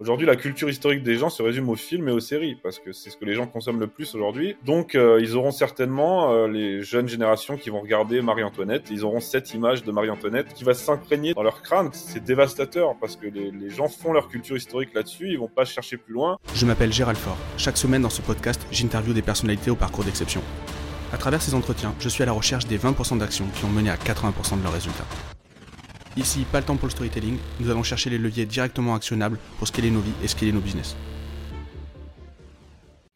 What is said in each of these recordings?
Aujourd'hui, la culture historique des gens se résume aux films et aux séries, parce que c'est ce que les gens consomment le plus aujourd'hui. Donc, euh, ils auront certainement, euh, les jeunes générations qui vont regarder Marie-Antoinette, ils auront cette image de Marie-Antoinette qui va s'imprégner dans leur crâne. C'est dévastateur, parce que les, gens font leur culture historique là-dessus, ils vont pas chercher plus loin. Je m'appelle Gérald Fort. Chaque semaine dans ce podcast, j'interviewe des personnalités au parcours d'exception. À travers ces entretiens, je suis à la recherche des 20% d'actions qui ont mené à 80% de leurs résultats. Ici, pas le temps pour le storytelling, nous allons chercher les leviers directement actionnables pour scaler nos vies et scaler nos business.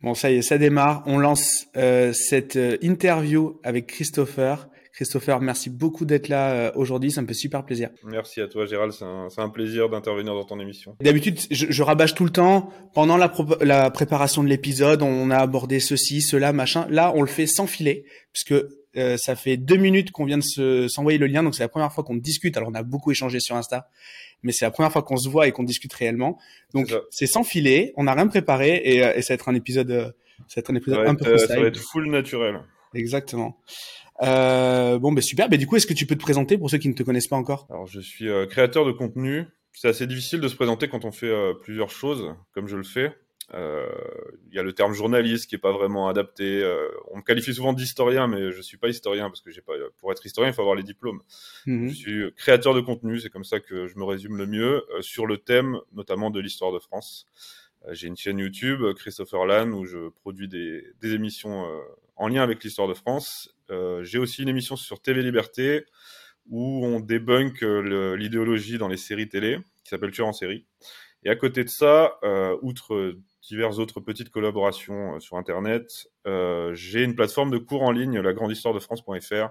Bon, ça y est, ça démarre. On lance euh, cette euh, interview avec Christopher. Christopher, merci beaucoup d'être là euh, aujourd'hui, ça me fait super plaisir. Merci à toi Gérald, c'est un, un, plaisir d'intervenir dans ton émission. D'habitude, je, je, rabâche tout le temps. Pendant la, la préparation de l'épisode, on a abordé ceci, cela, machin. Là, on le fait sans filet, puisque euh, ça fait deux minutes qu'on vient de s'envoyer le lien, donc c'est la première fois qu'on discute. Alors on a beaucoup échangé sur Insta, mais c'est la première fois qu'on se voit et qu'on discute réellement. Donc c'est sans filet, on n'a rien préparé et, euh, et, ça va être un épisode, euh, ça va être un épisode un peu euh, Ça va être full naturel. Exactement. Euh, bon, ben super. Ben du coup, est-ce que tu peux te présenter pour ceux qui ne te connaissent pas encore? Alors, je suis créateur de contenu. C'est assez difficile de se présenter quand on fait plusieurs choses, comme je le fais. Il euh, y a le terme journaliste qui est pas vraiment adapté. Euh, on me qualifie souvent d'historien, mais je suis pas historien parce que j'ai pas. Pour être historien, il faut avoir les diplômes. Mmh. Je suis créateur de contenu, c'est comme ça que je me résume le mieux euh, sur le thème, notamment de l'histoire de France. j'ai une chaîne YouTube, Christopher Lann, où je produis des, des émissions en lien avec l'histoire de France. j'ai aussi une émission sur TV Liberté où on débunk l'idéologie dans les séries télé, qui s'appelle Tueur en série. Et à côté de ça, outre diverses autres petites collaborations euh, sur Internet. Euh, j'ai une plateforme de cours en ligne, la France.fr,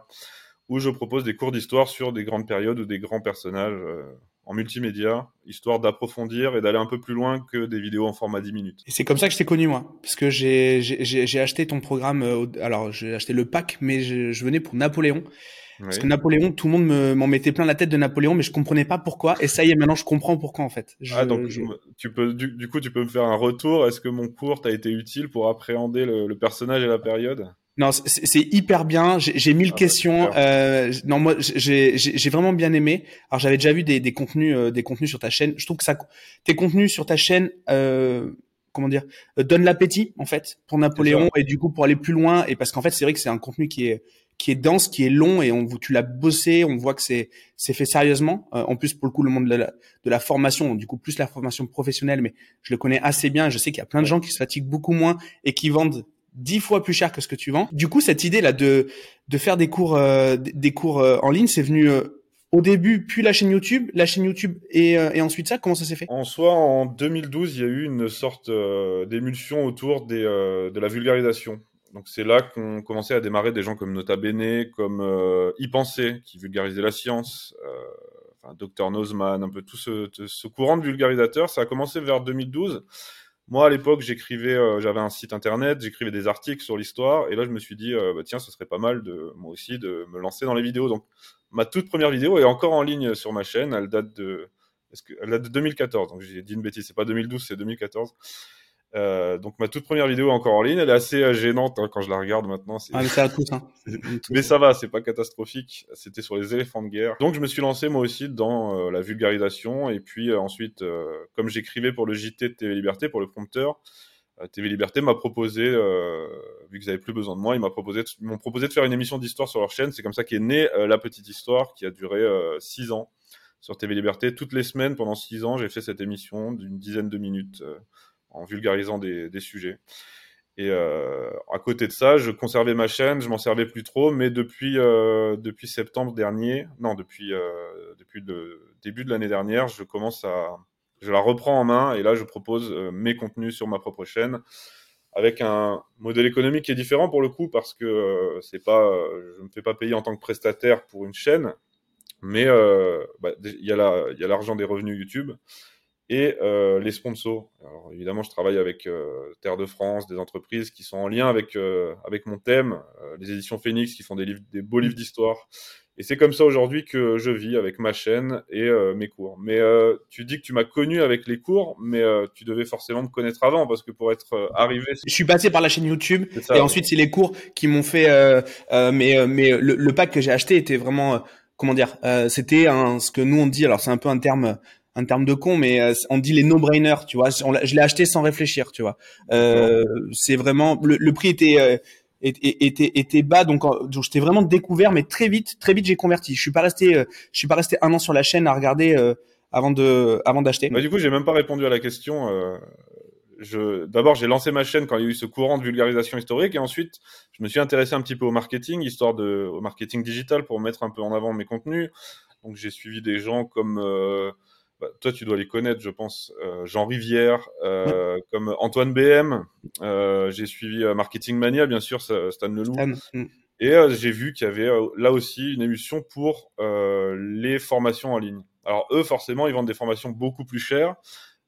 où je propose des cours d'histoire sur des grandes périodes ou des grands personnages euh, en multimédia, histoire d'approfondir et d'aller un peu plus loin que des vidéos en format 10 minutes. Et c'est comme ça que je t'ai connu, moi, parce que j'ai acheté ton programme, alors j'ai acheté le pack, mais je venais pour Napoléon. Parce que Napoléon, tout le monde m'en mettait plein la tête de Napoléon, mais je comprenais pas pourquoi. Et ça y est, maintenant je comprends pourquoi en fait. Je, ah donc tu peux du, du, coup tu peux me faire un retour. Est-ce que mon cours t'a été utile pour appréhender le, le personnage et la période? Non, c'est hyper bien. J'ai mille ah, questions. Euh, non, moi, j'ai vraiment bien aimé. Alors, j'avais déjà vu des, des contenus, euh, des contenus sur ta chaîne. Je trouve que ça, tes contenus sur ta chaîne, euh, comment dire, euh, donnent l'appétit en fait pour Napoléon et du coup pour aller plus loin. Et parce qu'en fait, c'est vrai que c'est un contenu qui est qui est dense, qui est long et on tu l'as bossé, on voit que c'est c'est fait sérieusement. Euh, en plus pour le coup le monde de la, de la formation, du coup plus la formation professionnelle, mais je le connais assez bien. Je sais qu'il y a plein de gens qui se fatiguent beaucoup moins et qui vendent dix fois plus cher que ce que tu vends. Du coup cette idée là de de faire des cours euh, des cours euh, en ligne, c'est venu au début, puis la chaîne YouTube, la chaîne YouTube et, et ensuite ça, comment ça s'est fait? En soi, en 2012, il y a eu une sorte d'émulsion autour des, de la vulgarisation. Donc c'est là qu'on commençait à démarrer des gens comme Nota Bene, comme euh, Y Penser, qui vulgarisait la science, euh, enfin, Dr Nozman, un peu tout ce, courant de vulgarisateurs. Ça a commencé vers 2012. Moi, à l'époque, j'écrivais, euh, j'avais un site internet, j'écrivais des articles sur l'histoire, et là, je me suis dit, euh, bah, tiens, ce serait pas mal de moi aussi de me lancer dans les vidéos. Donc, ma toute première vidéo est encore en ligne sur ma chaîne. Elle date de, est-ce que, elle date de 2014. Donc, j'ai dit une bêtise, c'est pas 2012, c'est 2014. Euh, donc ma toute première vidéo est encore en ligne, elle est assez euh, gênante hein, quand je la regarde maintenant. Ah mais ça hein. mais ça va, c'est pas catastrophique. C'était sur les éléphants de guerre. Donc je me suis lancé moi aussi dans euh, la vulgarisation et puis euh, ensuite, comme j'écrivais pour le JT de TV Liberté, pour le prompteur, TV Liberté m'a proposé, vu qu'ils avaient plus besoin de moi, ils m'ont proposé, de faire une émission d'histoire sur leur chaîne. C'est comme ça qu'est née la petite histoire qui a duré six ans sur TV Liberté. Toutes les semaines pendant six ans, j'ai fait cette émission d'une dizaine de minutes en vulgarisant des, sujets. Et euh, à côté de ça, je conservais ma chaîne, je m'en servais plus trop, mais depuis euh, septembre dernier, non euh, depuis le début de l'année dernière, je commence à je la reprends en main et là je propose euh, mes contenus sur ma propre chaîne avec un modèle économique qui est différent pour le coup parce que euh, c'est pas je me fais pas payer en tant que prestataire pour une chaîne, mais bah, il y a l'argent des revenus YouTube et euh, les sponsors. Alors, évidemment, je travaille avec euh, Terre de France, des entreprises qui sont en lien avec euh, avec mon thème, euh, les éditions Phoenix qui font des livres, des beaux livres d'histoire. Et c'est comme ça aujourd'hui que je vis avec ma chaîne et euh, mes cours. Mais tu dis que tu m'as connu avec les cours, mais tu devais forcément me connaître avant parce que pour être arrivé. Je suis passé par la chaîne YouTube ça, et ensuite c'est les cours qui m'ont fait. mais mais le, le, pack que j'ai acheté était vraiment comment dire C'était un ce que nous on dit. Alors c'est un peu un terme un terme de con, mais on dit les no-brainers, tu vois. je l'ai acheté sans réfléchir, tu vois. c'est vraiment le, prix était était, bas, donc, donc j'étais vraiment découvert, mais très vite, très vite j'ai converti. Je suis pas resté, je suis pas resté un an sur la chaîne à regarder avant de, avant d'acheter. Bah, du coup, j'ai même pas répondu à la question je, d'abord, j'ai lancé ma chaîne quand il y a eu ce courant de vulgarisation historique, et ensuite, je me suis intéressé un petit peu au marketing, histoire de, au marketing digital pour mettre un peu en avant mes contenus. Donc, j'ai suivi des gens comme, euh, bah, toi, tu dois les connaître, je pense, euh, Jean Rivière, euh, comme Antoine BM. j'ai suivi Marketing Mania, bien sûr, Stan Leloup. Mm. Et j'ai vu qu'il y avait là aussi une émission pour les formations en ligne. Alors eux, forcément, ils vendent des formations beaucoup plus chères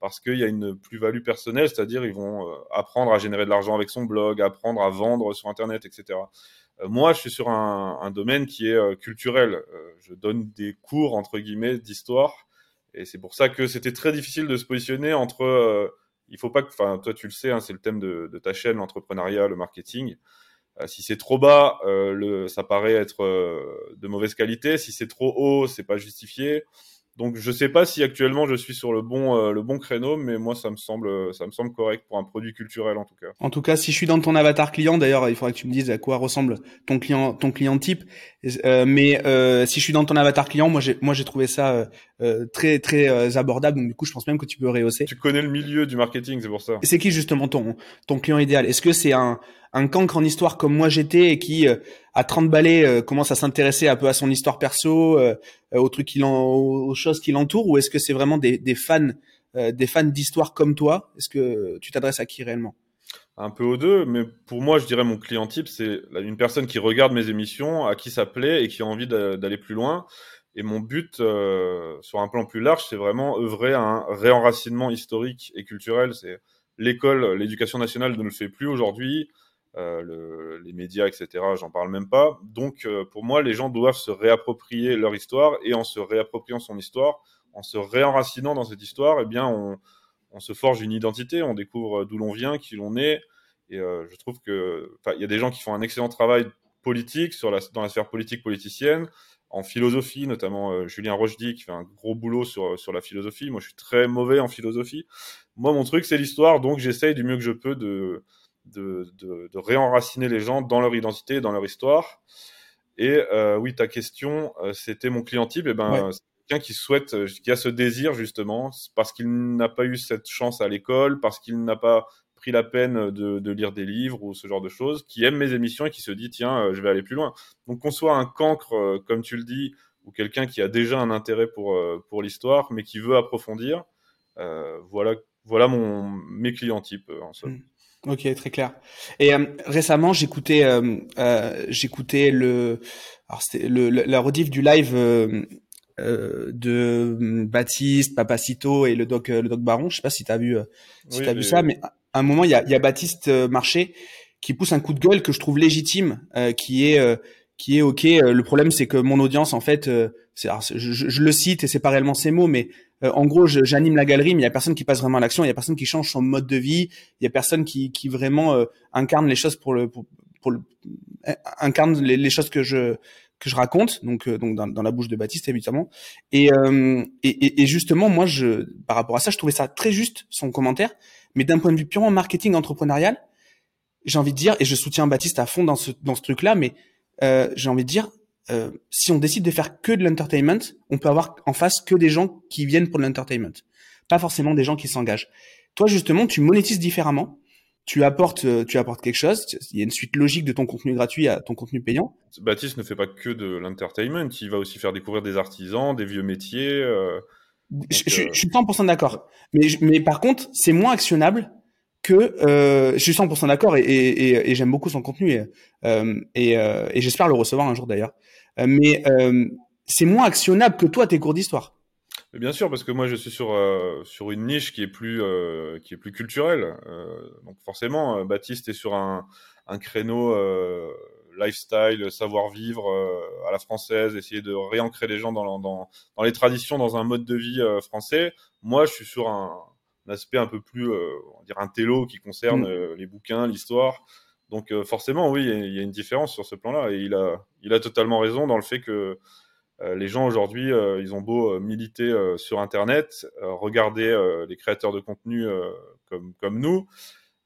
parce qu'il y a une plus-value personnelle, c'est-à-dire ils vont euh, apprendre à générer de l'argent avec son blog, apprendre à vendre sur Internet, etc. Euh, moi, je suis sur un, domaine qui est euh, culturel. je donne des cours, entre guillemets, d'histoire. Et c'est pour ça que c'était très difficile de se positionner entre... il faut pas que... Enfin, toi, tu le sais, hein, c'est le thème de, ta chaîne, l'entrepreneuriat, le marketing. si c'est trop bas, le, ça paraît être de mauvaise qualité. Si c'est trop haut, c'est pas justifié. Donc je sais pas si actuellement je suis sur le bon euh, le bon créneau, mais moi ça me semble ça me semble correct pour un produit culturel en tout cas. En tout cas, si je suis dans ton avatar client, d'ailleurs, il faudrait que tu me dises à quoi ressemble ton client ton client type. Euh, mais euh, si je suis dans ton avatar client, moi j'ai moi j'ai trouvé ça très très abordable. Donc du coup, je pense même que tu peux rehausser. Tu connais le milieu du marketing, c'est pour ça. C'est qui justement ton ton client idéal? Est-ce que c'est un un cancre en histoire comme moi j'étais et qui euh, à 30 balais euh, commence à s'intéresser un peu à son histoire perso, euh, aux trucs qui aux choses qui l'entourent ou est-ce que c'est vraiment des, fans des fans d'histoire comme toi? Est-ce que tu t'adresses à qui réellement? Un peu aux deux, mais pour moi, je dirais mon client type, c'est une personne qui regarde mes émissions, à qui ça plaît et qui a envie d'aller plus loin. Et mon but, sur un plan plus large, c'est vraiment œuvrer à un réenracinement historique et culturel. C'est l'école, l'éducation nationale ne le fait plus aujourd'hui. Euh, le, les médias, etc. J'en parle même pas. Donc, euh, pour moi, les gens doivent se réapproprier leur histoire et en se réappropriant son histoire, en se réenracinant dans cette histoire, eh bien, on, on se forge une identité, on découvre d'où l'on vient, qui l'on est. Et euh, je trouve que, il y a des gens qui font un excellent travail politique sur la, dans la sphère politique politicienne, en philosophie, notamment Julien Rochdy qui fait un gros boulot sur, sur la philosophie. Moi, je suis très mauvais en philosophie. Moi, mon truc, c'est l'histoire, donc j'essaye du mieux que je peux de, de, de, de, réenraciner les gens dans leur identité, dans leur histoire. Et euh, oui, ta question, euh, c'était mon client type. Et eh ben, c'est quelqu'un qui souhaite, euh, qui a ce désir justement, parce qu'il n'a pas eu cette chance à l'école, parce qu'il n'a pas pris la peine de, de, lire des livres ou ce genre de choses, qui aime mes émissions et qui se dit tiens, je vais aller plus loin. Donc qu'on soit un cancre, comme tu le dis, ou quelqu'un qui a déjà un intérêt pour pour l'histoire, mais qui veut approfondir, voilà voilà mon mes clients types en somme. Mm. Ok, très clair. Et euh, récemment, j'écoutais, euh, euh, j'écoutais le, alors c'était le, la rediff du live euh, de Baptiste, Papacito et le doc, le doc Baron. Je sais pas si t'as vu, si t'as vu ça, mais à un moment, il y a, y a Baptiste Marché qui pousse un coup de gueule que je trouve légitime, qui est, qui est ok. le problème, c'est que mon audience, en fait, c'est, je, je, le cite et c'est pas réellement ces mots, mais euh, en gros, j'anime la galerie, mais il y a personne qui passe vraiment à l'action. Il y a personne qui change son mode de vie. Il y a personne qui, qui vraiment euh, incarne les choses pour le, pour, le, incarne les, les, choses que je que je raconte. Donc, euh, donc dans, dans, la bouche de Baptiste évidemment. Et, et, et justement, moi, je par rapport à ça, je trouvais ça très juste son commentaire. Mais d'un point de vue purement marketing entrepreneurial, j'ai envie de dire, et je soutiens Baptiste à fond dans ce dans ce truc-là, mais j'ai envie de dire, euh, si on décide de faire que de l'entertainment, on peut avoir en face que des gens qui viennent pour l'entertainment, pas forcément des gens qui s'engagent. Toi justement, tu monétises différemment. Tu apportes, euh, tu apportes quelque chose. Il y a une suite logique de ton contenu gratuit à ton contenu payant. Baptiste ne fait pas que de l'entertainment. Il va aussi faire découvrir des artisans, des vieux métiers. Euh, je, je, suis 100% d'accord. Mais, mais par contre, c'est moins actionnable que euh, je suis 100% d'accord et, et, et, j'aime beaucoup son contenu et, euh, et j'espère le recevoir un jour d'ailleurs. Euh, mais euh, c'est moins actionnable que toi tes cours d'histoire. Bien sûr, parce que moi je suis sur euh, sur une niche qui est plus qui est plus culturelle. donc forcément, Baptiste est sur un un créneau lifestyle, savoir vivre à la française, essayer de réancrer les gens dans, dans, dans les traditions, dans un mode de vie français. Moi, je suis sur un, aspect un peu plus, on va dire, un télo qui concerne mm. les bouquins, l'histoire. Donc euh, forcément, oui, il y, a une différence sur ce plan-là. Et il a, il a totalement raison dans le fait que les gens aujourd'hui, ils ont beau militer sur Internet, regarder les créateurs de contenu comme, comme nous,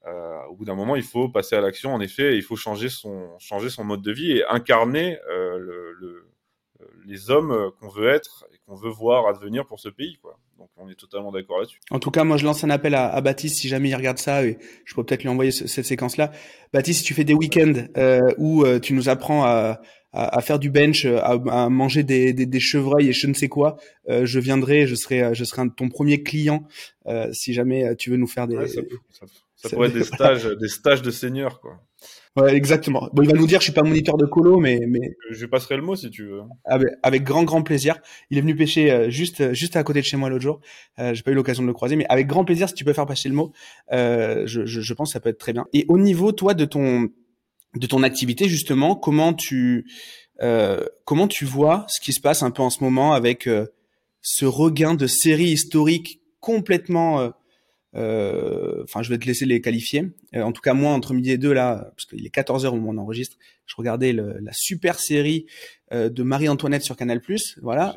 au bout d'un moment, il faut passer à l'action, en effet, il faut changer son, changer son mode de vie et incarner le, le, les hommes qu'on veut être et qu'on veut voir advenir pour ce pays. Quoi. Donc on est totalement d'accord là-dessus. En tout cas, moi je lance un appel à, à Baptiste si jamais il regarde ça et je peux peut-être lui envoyer cette séquence-là. Baptiste, si tu fais des week-ends euh, où euh, tu nous apprends à, à, à, faire du bench, à, manger des, des, des, chevreuils et je ne sais quoi, euh, je viendrai, je serai, je serai un, ton premier client euh, si jamais tu veux nous faire des. Ouais, ça, ça, ça, pourrait être des stages, des stages de seigneur quoi. Ouais, exactement. Bon, il va nous dire, je suis pas moniteur de colo, mais mais je passerai le mot si tu veux. Avec, avec grand grand plaisir. Il est venu pêcher euh, juste juste à côté de chez moi l'autre jour. Euh, J'ai pas eu l'occasion de le croiser, mais avec grand plaisir si tu peux faire passer le mot. Euh, je, je, je pense que ça peut être très bien. Et au niveau toi de ton de ton activité justement, comment tu euh, comment tu vois ce qui se passe un peu en ce moment avec euh, ce regain de séries historiques complètement euh, euh, enfin, je vais te laisser les qualifier. Euh, en tout cas, moi, entre midi et deux, là, parce qu'il est 14 heures au moment où on enregistre, je regardais le, la super série euh, de Marie-Antoinette sur Canal+. Voilà.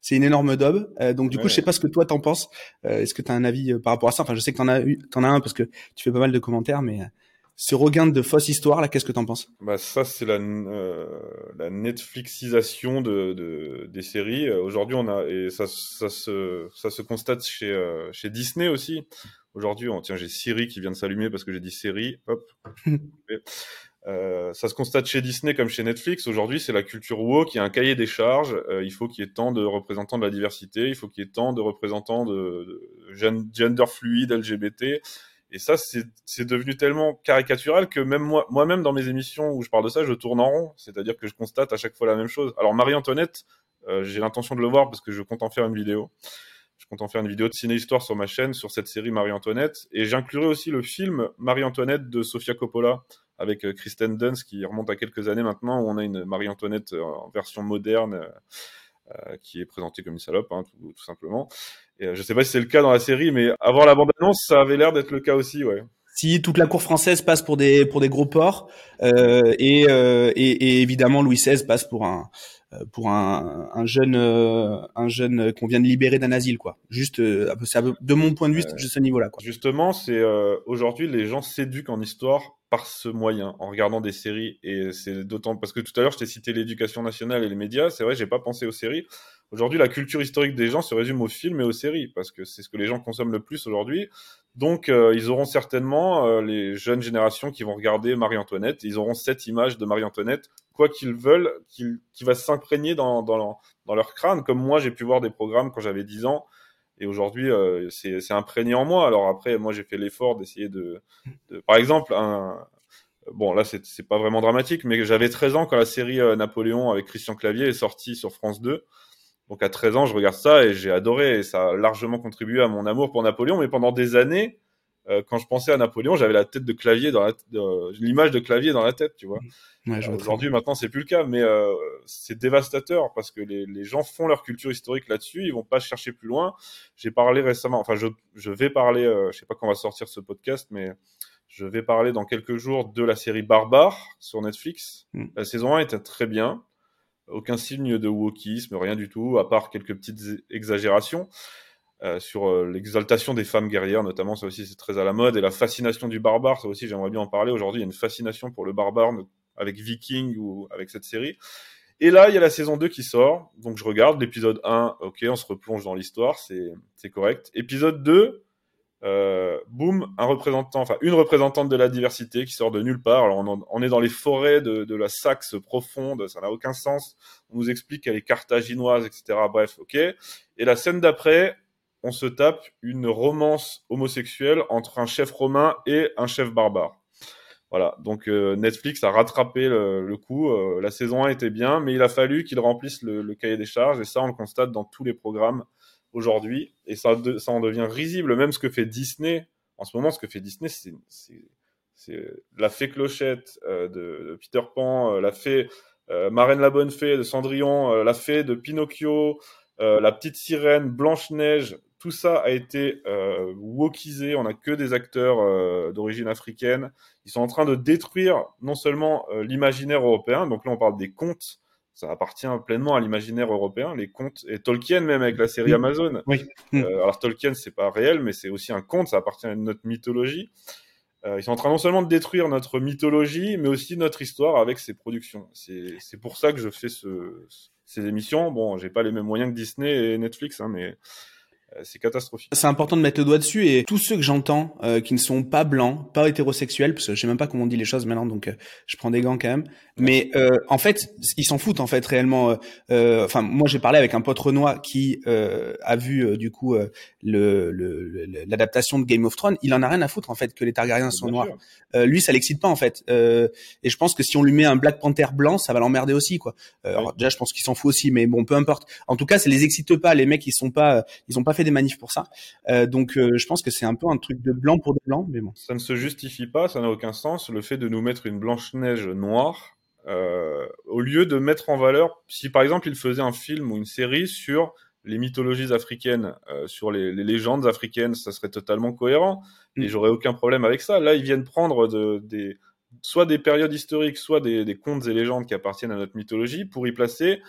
c'est une énorme daube. donc, du coup, je sais pas ce que toi t'en penses. Est-ce que tu as un avis par rapport à ça? Enfin, je sais que t'en as eu, t'en as un parce que tu fais pas mal de commentaires, mais ce regain de fausse histoire là, qu'est-ce que t'en penses? Bah ça c'est la, euh, la Netflixisation de, de des séries. Aujourd'hui on a et ça, ça se ça se constate chez euh, chez Disney aussi. Aujourd'hui on tiens j'ai Siri qui vient de s'allumer parce que j'ai dit série. Hop. Euh, ça se constate chez Disney comme chez Netflix. Aujourd'hui, c'est la culture woke. Y a un cahier des charges. Euh, il faut qu'il y ait tant de représentants de la diversité. Il faut qu'il y ait tant de représentants de, de gender fluide, LGBT. Et ça, c'est devenu tellement caricatural que même moi, moi-même dans mes émissions où je parle de ça, je tourne en rond. C'est-à-dire que je constate à chaque fois la même chose. Alors Marie-Antoinette, euh, j'ai l'intention de le voir parce que je compte en faire une vidéo. Je compte en faire une vidéo de ciné-histoire sur ma chaîne sur cette série Marie-Antoinette. Et j'inclurai aussi le film Marie-Antoinette de Sofia Coppola avec euh, Kristen Dunst qui remonte à quelques années maintenant où on a une Marie-Antoinette euh, en version moderne qui est présentée comme une salope, hein, tout, tout simplement. Et euh, je sais pas si c'est le cas dans la série, mais avant la bande-annonce, ça avait l'air d'être le cas aussi, ouais. Si toute la cour française passe pour des pour des gros porcs euh, et, euh, et, et, évidemment Louis XVI passe pour un euh, pour un, un jeune euh, un jeune qu'on vient de libérer d'un asile quoi. Juste euh, de mon point de vue, juste ce niveau-là. Quoi. Justement, c'est aujourd'hui les gens s'éduquent en histoire par ce moyen, en regardant des séries. Et c'est d'autant parce que tout à l'heure, je t'ai cité l'éducation nationale et les médias. C'est vrai, j'ai pas pensé aux séries. Aujourd'hui, la culture historique des gens se résume aux films et aux séries, parce que c'est ce que les gens consomment le plus aujourd'hui. Donc, euh, ils auront certainement, euh, les jeunes générations qui vont regarder Marie-Antoinette, ils auront cette image de Marie-Antoinette, quoi qu'ils veulent, qui, qui va s'imprégner dans, dans, leur, dans leur crâne, comme moi, j'ai pu voir des programmes quand j'avais 10 ans, et aujourd'hui, euh, c'est imprégné en moi. Alors après, moi, j'ai fait l'effort d'essayer de, de, Par exemple, un, bon là c'est pas vraiment dramatique, mais j'avais 13 ans quand la série euh, Napoléon avec Christian Clavier est sortie sur France 2. Donc à 13 ans, je regarde ça et j'ai adoré et ça a largement contribué à mon amour pour Napoléon. Mais pendant des années, euh, quand je pensais à Napoléon, j'avais la tête de clavier dans la l'image de clavier dans la tête, tu vois. Ouais, euh, Aujourd'hui, maintenant, c'est plus le cas, mais euh, c'est dévastateur parce que les, les, gens font leur culture historique là-dessus, ils vont pas chercher plus loin. J'ai parlé récemment, enfin, je, je vais parler, euh, je sais pas quand on va sortir ce podcast, mais je vais parler dans quelques jours de la série Barbare sur Netflix. Mm. La saison 1 était très bien aucun signe de wokisme, rien du tout, à part quelques petites exagérations. Euh, sur euh, l'exaltation des femmes guerrières, notamment, ça aussi c'est très à la mode, et la fascination du barbare, ça aussi j'aimerais bien en parler. Aujourd'hui, il y a une fascination pour le barbare avec Viking ou avec cette série. Et là, il y a la saison 2 qui sort, donc je regarde l'épisode 1, ok, on se replonge dans l'histoire, c'est correct. Épisode 2, euh, boum, un représentant, enfin une représentante de la diversité qui sort de nulle part. Alors on, on est dans les forêts de, de la Saxe profonde, ça n'a aucun sens. On nous explique qu'elle est carthaginoise, etc. Bref, ok. Et la scène d'après, on se tape une romance homosexuelle entre un chef romain et un chef barbare. Voilà, donc euh, Netflix a rattrapé le, coup. Euh, la saison 1 était bien, mais il a fallu qu'il remplisse le, cahier des charges, et ça on le constate dans tous les programmes aujourd'hui, et ça, ça en devient risible, même ce que fait Disney. En ce moment, ce que fait Disney, c'est la fée Clochette euh, de, de, Peter Pan, la fée Marraine la Bonne Fée de Cendrillon, la fée de Pinocchio, la petite sirène, Blanche-Neige, tout ça a été euh, wokisé. On n'a que des acteurs d'origine africaine. Ils sont en train de détruire non seulement l'imaginaire européen, donc là on parle des contes ça appartient pleinement à l'imaginaire européen, les contes, et Tolkien même avec la série Amazon. Oui. Euh, alors Tolkien, c'est pas réel, mais c'est aussi un conte, ça appartient à notre mythologie. Euh, ils sont en train non seulement de détruire notre mythologie, mais aussi notre histoire avec ces productions. C'est pour ça que je fais ce, ces émissions. Bon, j'ai pas les mêmes moyens que Disney et Netflix, hein, mais c'est catastrophique. C'est important de mettre le doigt dessus et tous ceux que j'entends euh, qui ne sont pas blancs, pas hétérosexuels, parce que je sais même pas comment on dit les choses maintenant, donc euh, je prends des gants quand même. Mais en fait, ils s'en foutent en fait réellement. Enfin, moi j'ai parlé avec un pote renois qui a vu du coup l'adaptation le, de Game of Thrones. Il en a rien à foutre en fait que les Targaryens sont noirs. lui, ça l'excite pas en fait. et je pense que si on lui met un Black Panther blanc, ça va l'emmerder aussi quoi. Alors déjà, je pense qu'il s'en fout aussi, mais bon, peu importe. En tout cas, ça les excite pas. Les mecs, ils sont pas, ils ont pas fait des manifs pour ça. Euh, donc euh, je pense que c'est un peu un truc de blanc pour des blancs, mais bon. Ça ne se justifie pas, ça n'a aucun sens. Le fait de nous mettre une blanche neige noire, euh, au lieu de mettre en valeur, si par exemple il faisait un film ou une série sur les mythologies africaines, sur les, légendes africaines, ça serait totalement cohérent et mm. j'aurais aucun problème avec ça. Là, ils viennent prendre de, des soit des périodes historiques, soit des, des, contes et légendes qui appartiennent à notre mythologie pour y placer,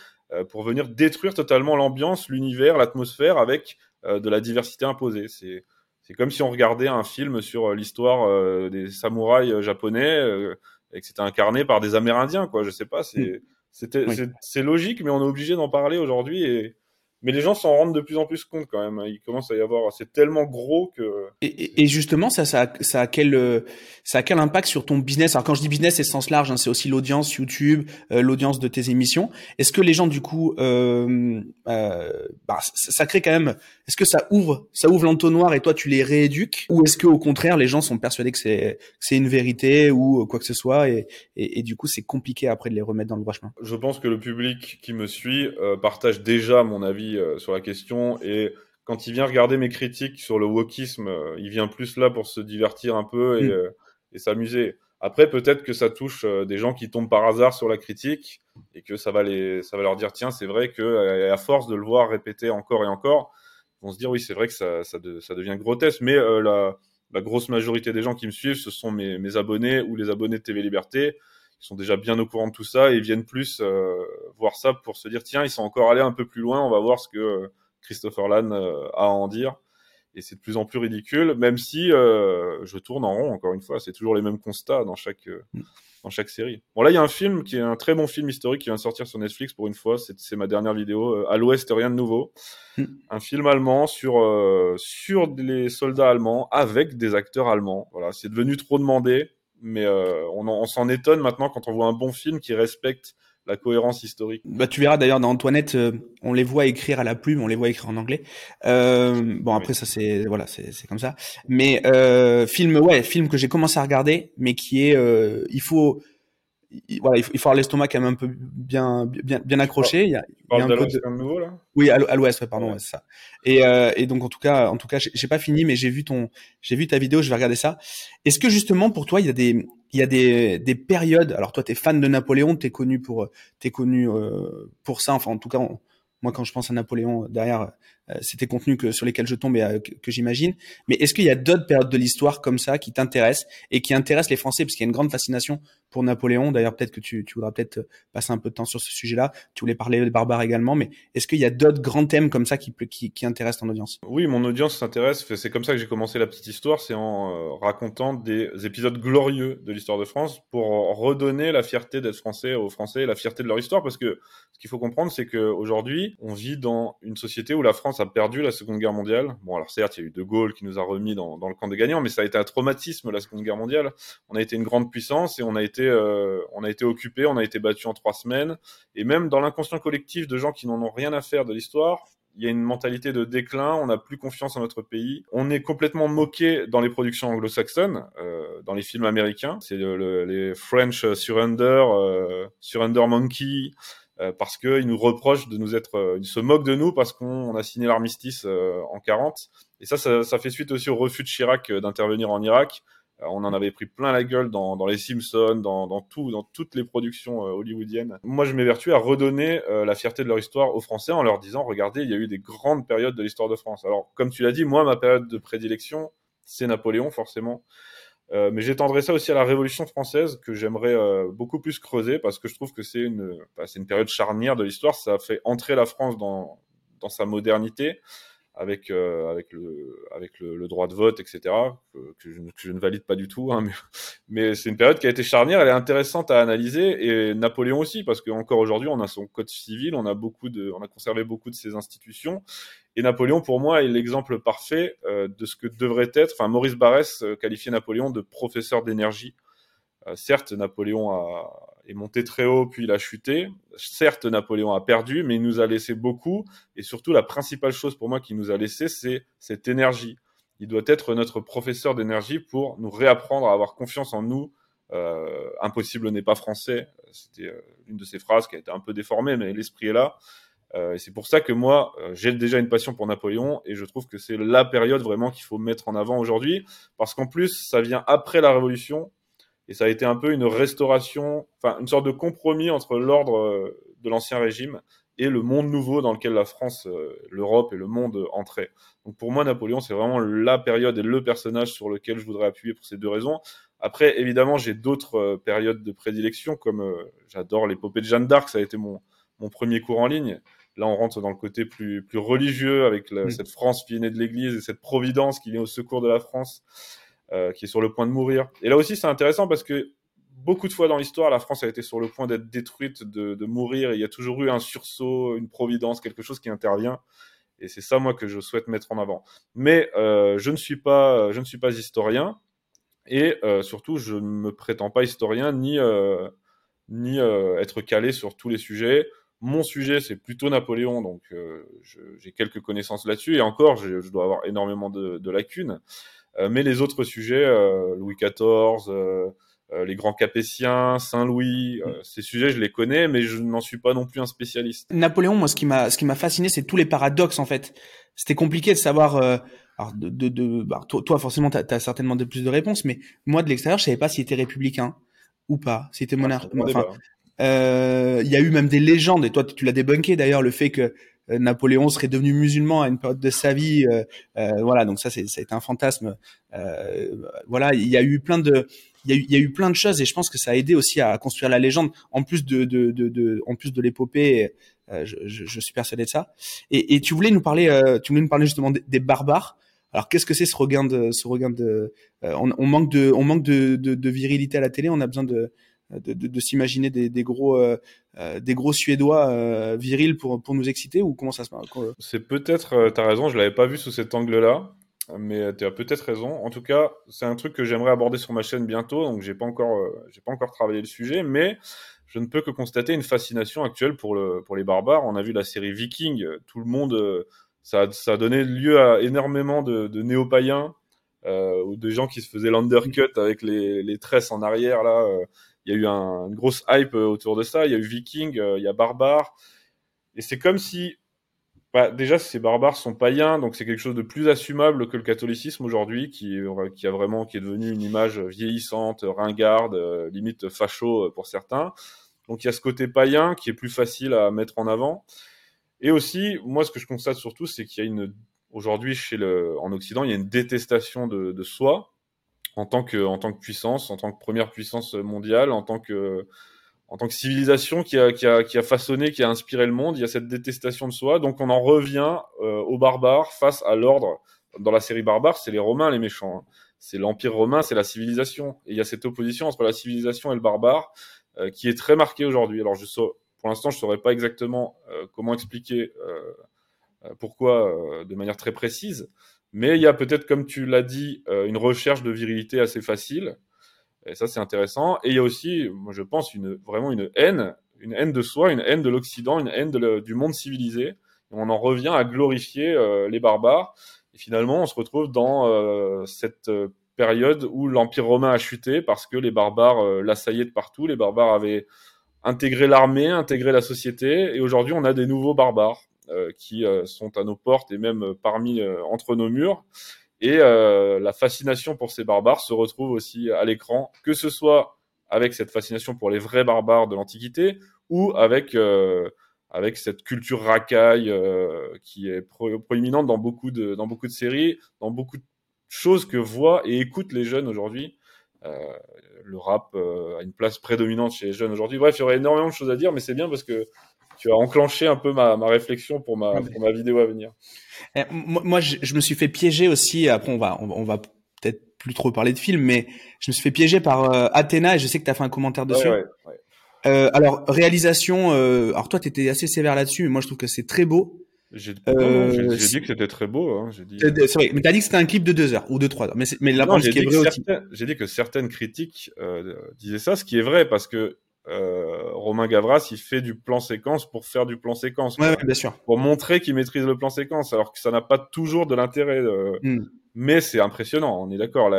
pour venir détruire totalement l'ambiance, l'univers, l'atmosphère avec de la diversité imposée. C'est c'est comme si on regardait un film sur euh, l'histoire euh, des samouraïs japonais et que c'était incarné par des Amérindiens, quoi. Je sais pas, c'est mm. c'est logique, mais on est obligé d'en parler aujourd'hui et mais les gens s'en rendent de plus en plus compte quand même. Hein. Il commence à y avoir, c'est tellement gros que. Et, et, justement, ça, ça, ça a quel, ça a quel impact sur ton business? Alors quand je dis business, c'est sens large. Hein, c'est aussi l'audience YouTube, euh, l'audience de tes émissions. Est-ce que les gens du coup, euh, euh, bah, ça, ça, crée quand même. Est-ce que ça ouvre, ça ouvre l'entonnoir et toi tu les rééduques, ou est-ce que au contraire les gens sont persuadés que c'est, c'est une vérité ou quoi que ce soit et, et, et du coup c'est compliqué après de les remettre dans le droit chemin? Je pense que le public qui me suit euh, partage déjà mon avis euh, sur la question et quand il vient regarder mes critiques sur le wokisme, euh, il vient plus là pour se divertir un peu et, mm. euh, et s'amuser. Après, peut-être que ça touche des gens qui tombent par hasard sur la critique et que ça va les, ça va leur dire tiens, c'est vrai que à force de le voir répéter encore et encore, ils vont se dire oui, c'est vrai que ça, ça, ça, devient grotesque. Mais la, la, grosse majorité des gens qui me suivent, ce sont mes, mes, abonnés ou les abonnés de TV Liberté. Ils sont déjà bien au courant de tout ça et ils viennent plus voir ça pour se dire tiens, ils sont encore allés un peu plus loin, on va voir ce que euh, Christopher Lann euh, a à en dire. Et c'est de plus en plus ridicule, même si euh, je tourne en rond, encore une fois, c'est toujours les mêmes constats dans chaque, mm. dans chaque série. Bon, là, il y a un film qui est un très bon film historique qui vient de sortir sur Netflix pour une fois, c'est ma dernière vidéo, À l'Ouest, rien de nouveau. Mm. Un film allemand sur, sur les soldats allemands avec des acteurs allemands. Voilà, c'est devenu trop demandé, mais on, on s'en étonne maintenant quand on voit un bon film qui respecte la cohérence historique. Bah, tu verras d'ailleurs dans Antoinette, euh, on les voit écrire à la plume, on les voit écrire en anglais. Euh, bon après ça c'est voilà c'est c'est comme ça. Mais euh, film ouais film que j'ai commencé à regarder, mais qui est euh, il faut il, voilà, il faut, il faut avoir l'estomac quand même un peu bien, bien, bien accroché. Il y a, il y a un peu de... nouveau là? Oui, à l'ouest, ouais, pardon, ouais. c'est ça. Et, euh, et donc en tout cas, en tout cas, j'ai pas fini, mais j'ai vu ton, j'ai vu ta vidéo, je vais regarder ça. Est-ce que justement pour toi, il y a des, il y a des, des périodes. Alors toi, t'es fan de Napoléon, t'es connu pour, t'es connu euh, pour ça. Enfin, en tout cas, moi, quand je pense à Napoléon derrière, euh, c'était contenu que sur lesquels je tombe et euh, que, j'imagine. Mais est-ce qu'il y a d'autres périodes de l'histoire comme ça qui t'intéressent et qui intéressent les Français parce qu'il y a une grande fascination pour Napoléon. D'ailleurs, peut-être que tu, tu voudras peut-être passer un peu de temps sur ce sujet-là. Tu voulais parler de barbares également, mais est-ce qu'il y a d'autres grands thèmes comme ça qui, qui, qui intéressent ton audience? Oui, mon audience s'intéresse. C'est comme ça que j'ai commencé la petite histoire, c'est en euh, racontant des épisodes glorieux de l'histoire de France pour redonner la fierté d'être français aux Français, la fierté de leur histoire, parce que ce qu'il faut comprendre, c'est qu'aujourd'hui, on vit dans une société où la France a perdu la Seconde Guerre mondiale. Bon, alors certes, il y a eu De Gaulle qui nous a remis dans, dans le camp des gagnants, mais ça a été un traumatisme la Seconde Guerre mondiale. On a été une grande puissance et on a été euh, on a été occupé, on a été battu en trois semaines, et même dans l'inconscient collectif de gens qui n'en ont rien à faire de l'histoire, il y a une mentalité de déclin, on n'a plus confiance en notre pays. On est complètement moqué dans les productions anglo-saxonnes, euh, dans les films américains. C'est le, les French Surrender, euh, Surrender Monkey, parce qu'ils nous reprochent de nous être, ils se moquent de nous parce qu'on a signé l'armistice en 40. Et ça, ça, ça, fait suite aussi au refus de Chirac d'intervenir en Irak. Euh, on en avait pris plein la gueule dans, dans les Simpsons, dans, dans, tout, dans toutes les productions euh, hollywoodiennes. Moi, je m'évertue à redonner euh, la fierté de leur histoire aux Français en leur disant, regardez, il y a eu des grandes périodes de l'histoire de France. Alors, comme tu l'as dit, moi, ma période de prédilection, c'est Napoléon, forcément. Euh, mais j'étendrai ça aussi à la Révolution française que j'aimerais euh, beaucoup plus creuser parce que je trouve que c'est une, bah, une période charnière de l'histoire. Ça a fait entrer la France dans, dans sa modernité avec euh, avec le avec le, droit de vote, etc. Que, je, ne valide pas du tout, hein, mais, mais c'est une période qui a été charnière. Elle est intéressante à analyser et Napoléon aussi parce qu'encore aujourd'hui on a son code civil, on a beaucoup de, on a conservé beaucoup de ses institutions et Napoléon pour moi est l'exemple parfait euh, de ce que devrait être. Enfin Maurice Barrès euh, qualifiait Napoléon de professeur d'énergie. Certes, Napoléon a, est monté très haut, puis il a chuté. Certes, Napoléon a perdu, mais il nous a laissé beaucoup. Et surtout, la principale chose pour moi qu'il nous a laissé, c'est cette énergie. Il doit être notre professeur d'énergie pour nous réapprendre à avoir confiance en nous. Euh, impossible n'est pas français. C'était euh, une de ces phrases qui a été un peu déformée, mais l'esprit est là. Euh, c'est pour ça que moi, j'ai déjà une passion pour Napoléon et je trouve que c'est la période vraiment qu'il faut mettre en avant aujourd'hui parce qu'en plus, ça vient après la Révolution et ça a été un peu une restauration, enfin une sorte de compromis entre l'ordre euh, de l'ancien régime et le monde nouveau dans lequel la France, euh, l'Europe et le monde entraient. Donc pour moi, Napoléon, c'est vraiment la période et le personnage sur lequel je voudrais appuyer pour ces deux raisons. Après, évidemment, j'ai d'autres euh, périodes de prédilection, comme j'adore l'épopée de Jeanne d'Arc, ça a été mon, mon premier cours en ligne. Là, on rentre dans le côté plus, plus religieux avec cette France qui est née de l'Église et cette providence qui vient au secours de la France. Euh, qui est sur le point de mourir. Et là aussi, c'est intéressant parce que beaucoup de fois dans l'histoire, la France a été sur le point d'être détruite, de, mourir, il y a toujours eu un sursaut, une providence, quelque chose qui intervient. Et c'est ça, moi, que je souhaite mettre en avant. Mais euh, je ne suis pas, je ne suis pas historien, et euh, surtout, je ne me prétends pas historien ni euh, ni euh, être calé sur tous les sujets. Mon sujet, c'est plutôt Napoléon, donc euh, j'ai quelques connaissances là-dessus, et encore, je, dois avoir énormément de lacunes. Euh, mais les autres sujets, euh, Louis XIV, euh, les grands Capétiens, Saint-Louis, mm. ces sujets, je les connais, mais je n'en suis pas non plus un spécialiste. Napoléon, moi, ce qui m'a, ce qui m'a fasciné, c'est tous les paradoxes, en fait. C'était compliqué de savoir. alors, de, de, de bah, toi, toi, forcément, tu as, certainement de plus de réponses, mais moi, de l'extérieur, je savais pas s'il était républicain ou pas, s'il était ah, monarque. Enfin, il y a eu même des légendes, et toi, tu l'as débunké d'ailleurs, le fait que Napoléon serait devenu musulman à une période de sa vie. Euh, euh, voilà, donc ça, c'est, c'est un fantasme. voilà, il y a eu plein de, il y, a eu, il y a eu plein de choses et je pense que ça a aidé aussi à construire la légende en plus de, de, de, de en plus de l'épopée. je, je, je, suis persuadé de ça. Et, et tu voulais nous parler, tu voulais nous parler justement des, barbares. Alors qu'est-ce que c'est ce regain de, ce regain de, on, on, manque de, on manque de, de, virilité à la télé. On a besoin de, de, s'imaginer des, gros euh, euh des gros suédois euh, virils pour pour nous exciter ou comment ça se passe? C'est peut-être euh, t'as raison, je l'avais pas vu sous cet angle-là, mais tu as peut-être raison. En tout cas, c'est un truc que j'aimerais aborder sur ma chaîne bientôt, donc j'ai pas encore j'ai pas encore travaillé le sujet, mais je ne peux que constater une fascination actuelle pour le pour les barbares. On a vu la série Viking, tout le monde ça a, ça a donné lieu à énormément de, de néo-païens ou de gens qui se faisaient l'undercut avec les, les tresses en arrière là. Il y a eu un, une grosse hype euh, autour de ça. Il y a eu Viking, euh, il y a Barbare. Et c'est comme si, bah, déjà, ces barbares sont païens, donc c'est quelque chose de plus assumable que le catholicisme aujourd'hui, qui, a vraiment, qui est devenu une image vieillissante, ringarde, euh, limite facho pour certains. Donc il y a ce côté païen qui est plus facile à mettre en avant. Et aussi, moi, ce que je constate surtout, c'est qu'il y a une, aujourd'hui, chez le, en Occident, il y a une détestation de soi, en tant que en tant que puissance, en tant que première puissance mondiale, en tant que en tant que civilisation qui a, qui a, qui a façonné, qui a inspiré le monde, il y a cette détestation de soi. Donc on en revient euh, aux barbares face à l'ordre. Dans la série barbare, c'est les Romains les méchants. Hein. C'est l'Empire romain, c'est la civilisation. Et il y a cette opposition entre la civilisation et le barbare euh, qui est très marquée aujourd'hui. Alors je pour l'instant, je ne saurais pas exactement euh, comment expliquer pourquoi de manière très précise. Mais il y a peut-être, comme tu l'as dit, euh, une recherche de virilité assez facile. Et ça, c'est intéressant. Et il y a aussi, moi, je pense, une, vraiment une haine, une haine de soi, une haine de l'Occident, une haine du monde civilisé. On en revient à glorifier euh, les barbares. Et finalement, on se retrouve dans euh, cette période où l'Empire romain a chuté parce que les barbares l'assaillaient de partout. Les barbares avaient intégré l'armée, intégré la société. Et aujourd'hui, on a des nouveaux barbares. Euh, qui euh, sont à nos portes et même euh, parmi entre nos murs. Et la fascination pour ces barbares se retrouve aussi à l'écran, que ce soit avec cette fascination pour les vrais barbares de l'Antiquité ou avec avec cette culture racaille qui est proéminente dans beaucoup de dans beaucoup de séries, dans beaucoup de choses que voient et écoutent les jeunes aujourd'hui. le rap a une place prédominante chez les jeunes aujourd'hui. Bref, il y aurait énormément de choses à dire, mais c'est bien parce que tu as enclenché un peu ma, réflexion pour ma, ma vidéo à venir. Eh, moi, je, me suis fait piéger aussi. Après, on va, on, va peut-être plus trop parler de film, mais je me suis fait piéger par Athéna et je sais que tu as fait un commentaire dessus. Ouais, ouais, euh, alors réalisation, euh, alors toi t'étais assez sévère là-dessus, mais moi je trouve que c'est très beau. J'ai euh, dit que c'était très beau. Hein, dit... C'est vrai, mais t'as dit que c'était un clip de deux heures ou de trois heures. Mais, mais la j'ai dit, J'ai dit que certaines critiques euh, disaient ça, ce qui est vrai parce que euh, Romain Gavras, il fait du plan séquence pour faire du plan séquence. Ouais, bien sûr. Pour montrer qu'il maîtrise le plan séquence, alors que ça n'a pas toujours de l'intérêt. Hmm. Mais c'est impressionnant, on est d'accord.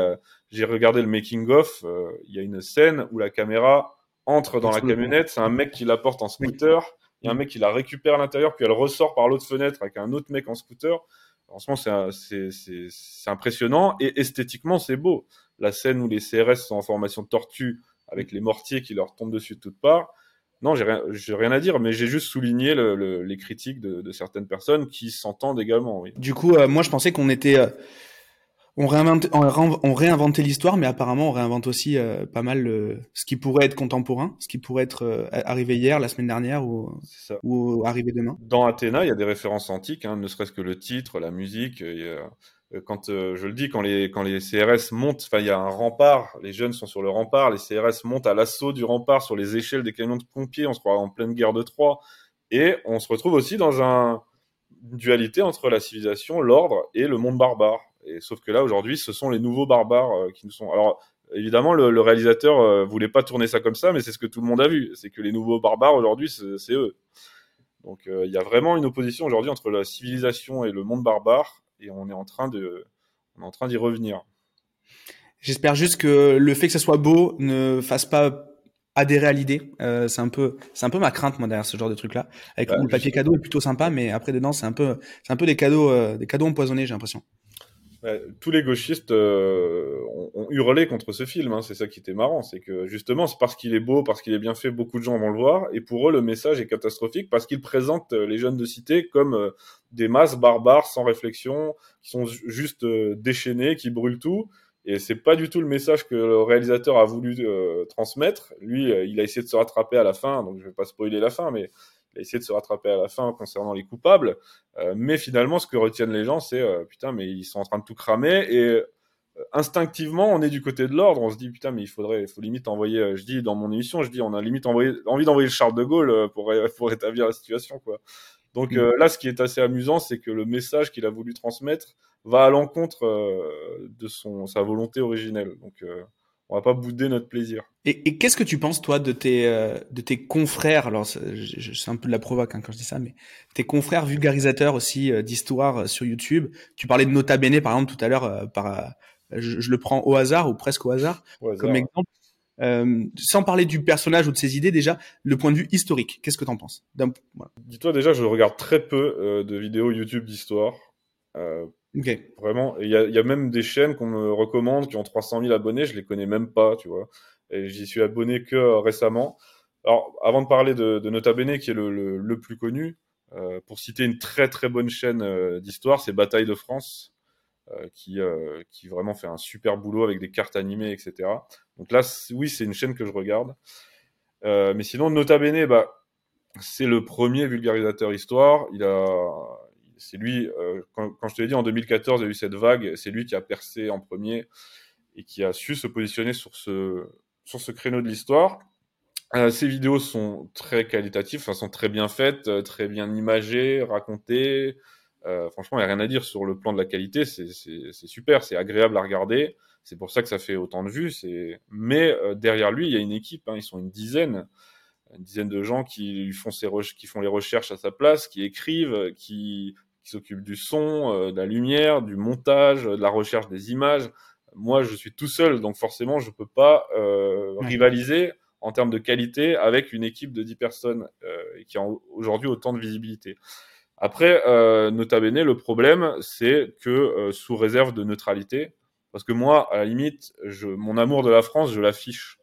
J'ai regardé le making of. Il y a une scène où la caméra entre dans la camionnette, c'est un mec qui la porte en scooter, il y a un mec qui la récupère à l'intérieur, puis elle ressort par l'autre fenêtre avec un autre mec en scooter. En ce moment, c'est impressionnant et esthétiquement, c'est beau. La scène où les CRS sont en formation de tortue avec les mortiers qui leur tombent dessus de toutes parts. Non, j'ai rien, rien à dire, mais j'ai juste souligné les critiques de, certaines personnes qui s'entendent également. Oui. Du coup, euh, moi, je pensais qu'on était euh, on réinvente, on, réinventait l'histoire, mais apparemment on réinvente aussi euh, pas mal ce qui pourrait être contemporain, ce qui pourrait être arrivé hier, la semaine dernière ou, ou arrivé demain. Dans Athéna, il y a des références antiques, hein, ne serait-ce que le titre, la musique. Quand je le dis, quand les quand les CRS montent, enfin il y a un rempart, les jeunes sont sur le rempart, les CRS montent à l'assaut du rempart sur les échelles des camions de pompiers, on se croit en pleine guerre de Troie, et on se retrouve aussi dans un une dualité entre la civilisation, l'ordre et le monde barbare. Et sauf que là, aujourd'hui, ce sont les nouveaux barbares euh, qui nous sont. Alors, évidemment, le, réalisateur euh, voulait pas tourner ça comme ça, mais c'est ce que tout le monde a vu. C'est que les nouveaux barbares aujourd'hui, c'est eux. Donc, euh, il y a vraiment une opposition aujourd'hui entre la civilisation et le monde barbare, et on est en train de, on est en train d'y revenir. J'espère juste que le fait que ça soit beau ne fasse pas adhérer à l'idée. Euh, c'est un peu, c'est un peu ma crainte moi derrière ce genre de truc là. Avec bah, le papier cadeau est plutôt sympa, mais après dedans c'est un peu, c'est un peu des cadeaux, des cadeaux empoisonnés, j'ai l'impression tous les gauchistes euh, ont, hurlé contre ce film. Hein. C'est ça qui était marrant, c'est que justement, c'est parce qu'il est beau, parce qu'il est bien fait, beaucoup de gens vont le voir. Et pour eux, le message est catastrophique parce qu'il présente euh, les jeunes de cité comme euh, des masses barbares sans réflexion, qui sont juste déchaînés, qui brûlent tout. Et c'est pas du tout le message que le réalisateur a voulu transmettre. Lui, il a essayé de se rattraper à la fin, donc je vais pas spoiler la fin, mais il a essayé de se rattraper à la fin concernant les coupables, euh, mais finalement, ce que retiennent les gens, c'est euh, putain, mais ils sont en train de tout cramer et euh, instinctivement, on est du côté de l'ordre. On se dit putain, mais il faudrait, il faut limite envoyer. je dis dans mon émission, je dis on a limite envoyé, envie d'envoyer le Charles de Gaulle pour pour établir la situation, quoi. Donc mm. là, ce qui est assez amusant, c'est que le message qu'il a voulu transmettre va à l'encontre de son sa volonté originelle. Donc on va pas bouder notre plaisir. Et, qu'est-ce que tu penses toi de tes euh, de tes confrères Alors c'est un peu de la provoque hein, quand je dis ça, mais tes confrères vulgarisateurs aussi euh, d'histoire euh, sur YouTube? Tu parlais de Nota Bene par exemple tout à l'heure. par je, le prends au hasard ou presque au hasard, comme exemple. sans parler du personnage ou de ses idées, déjà, le point de vue historique, qu'est-ce que tu en penses Dis-toi déjà, je regarde très peu de vidéos YouTube d'histoire. Vraiment, il y a, y a, même des chaînes qu'on me recommande qui ont 300 000 abonnés, je les connais même pas, tu vois. Et j'y suis abonné que euh, récemment. Alors, avant de parler de, de Nota Bene, qui est le, le, le plus connu, euh, pour citer une très très bonne chaîne euh, d'histoire, c'est Bataille de France, euh, qui, euh, qui vraiment fait un super boulot avec des cartes animées, etc. Donc là, oui, c'est une chaîne que je regarde. mais sinon, Nota Bene, bah, c'est le premier vulgarisateur histoire. Il a, c'est lui, euh, quand, je te l'ai dit, en 2014, il y a eu cette vague, c'est lui qui a percé en premier et qui a su se positionner sur ce, sur ce créneau de l'histoire. Euh, ces vidéos sont très qualitatives, enfin, sont très bien faites, euh, très bien imagées, racontées. franchement, il n'y a rien à dire sur le plan de la qualité, c'est super, c'est agréable à regarder. C'est pour ça que ça fait autant de vues. Mais derrière lui, il y a une équipe, hein, ils sont une dizaine une dizaine de gens qui font, ses qui font les recherches à sa place, qui écrivent, qui qui s'occupe du son, euh, de la lumière, du montage, de la recherche des images. Moi, je suis tout seul, donc forcément, je peux pas euh, rivaliser en termes de qualité avec une équipe de 10 personnes euh, qui a aujourd'hui autant de visibilité. Après, euh, nota bene, le problème, c'est que euh, sous réserve de neutralité, parce que moi, à la limite, je, mon amour de la France, je l'affiche.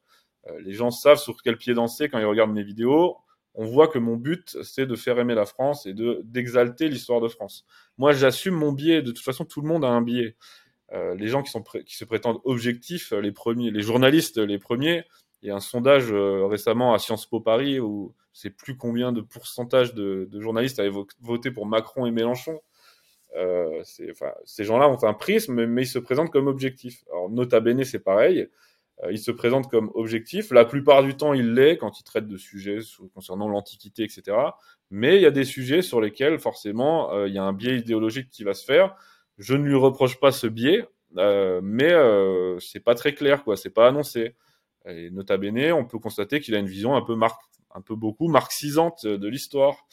les gens savent sur quel pied danser quand ils regardent mes vidéos on voit que mon but, c'est de faire aimer la France et de d'exalter l'histoire de France. Moi, j'assume mon biais. De toute façon, tout le monde a un biais. les gens qui, se prétendent objectifs, les premiers, les journalistes, les premiers, il y a un sondage récemment à Sciences Po Paris où c'est plus combien de pourcentage de, journalistes avaient voté pour Macron et Mélenchon. Euh, ces gens-là ont un prisme, mais ils se présentent comme objectifs. Alors, Nota Bene, c'est pareil. Euh, ils se présentent comme objectifs. La plupart du temps, il l'est quand ils traitent de sujets concernant l'Antiquité, etc. Mais il y a des sujets sur lesquels, forcément, euh, il y a un biais idéologique qui va se faire. Je ne lui reproche pas ce biais, euh, mais euh, c'est pas très clair, quoi. C'est pas annoncé. Et Nota Bene, on peut constater qu'il a une vision un peu marquée un peu beaucoup marxisante de l'histoire.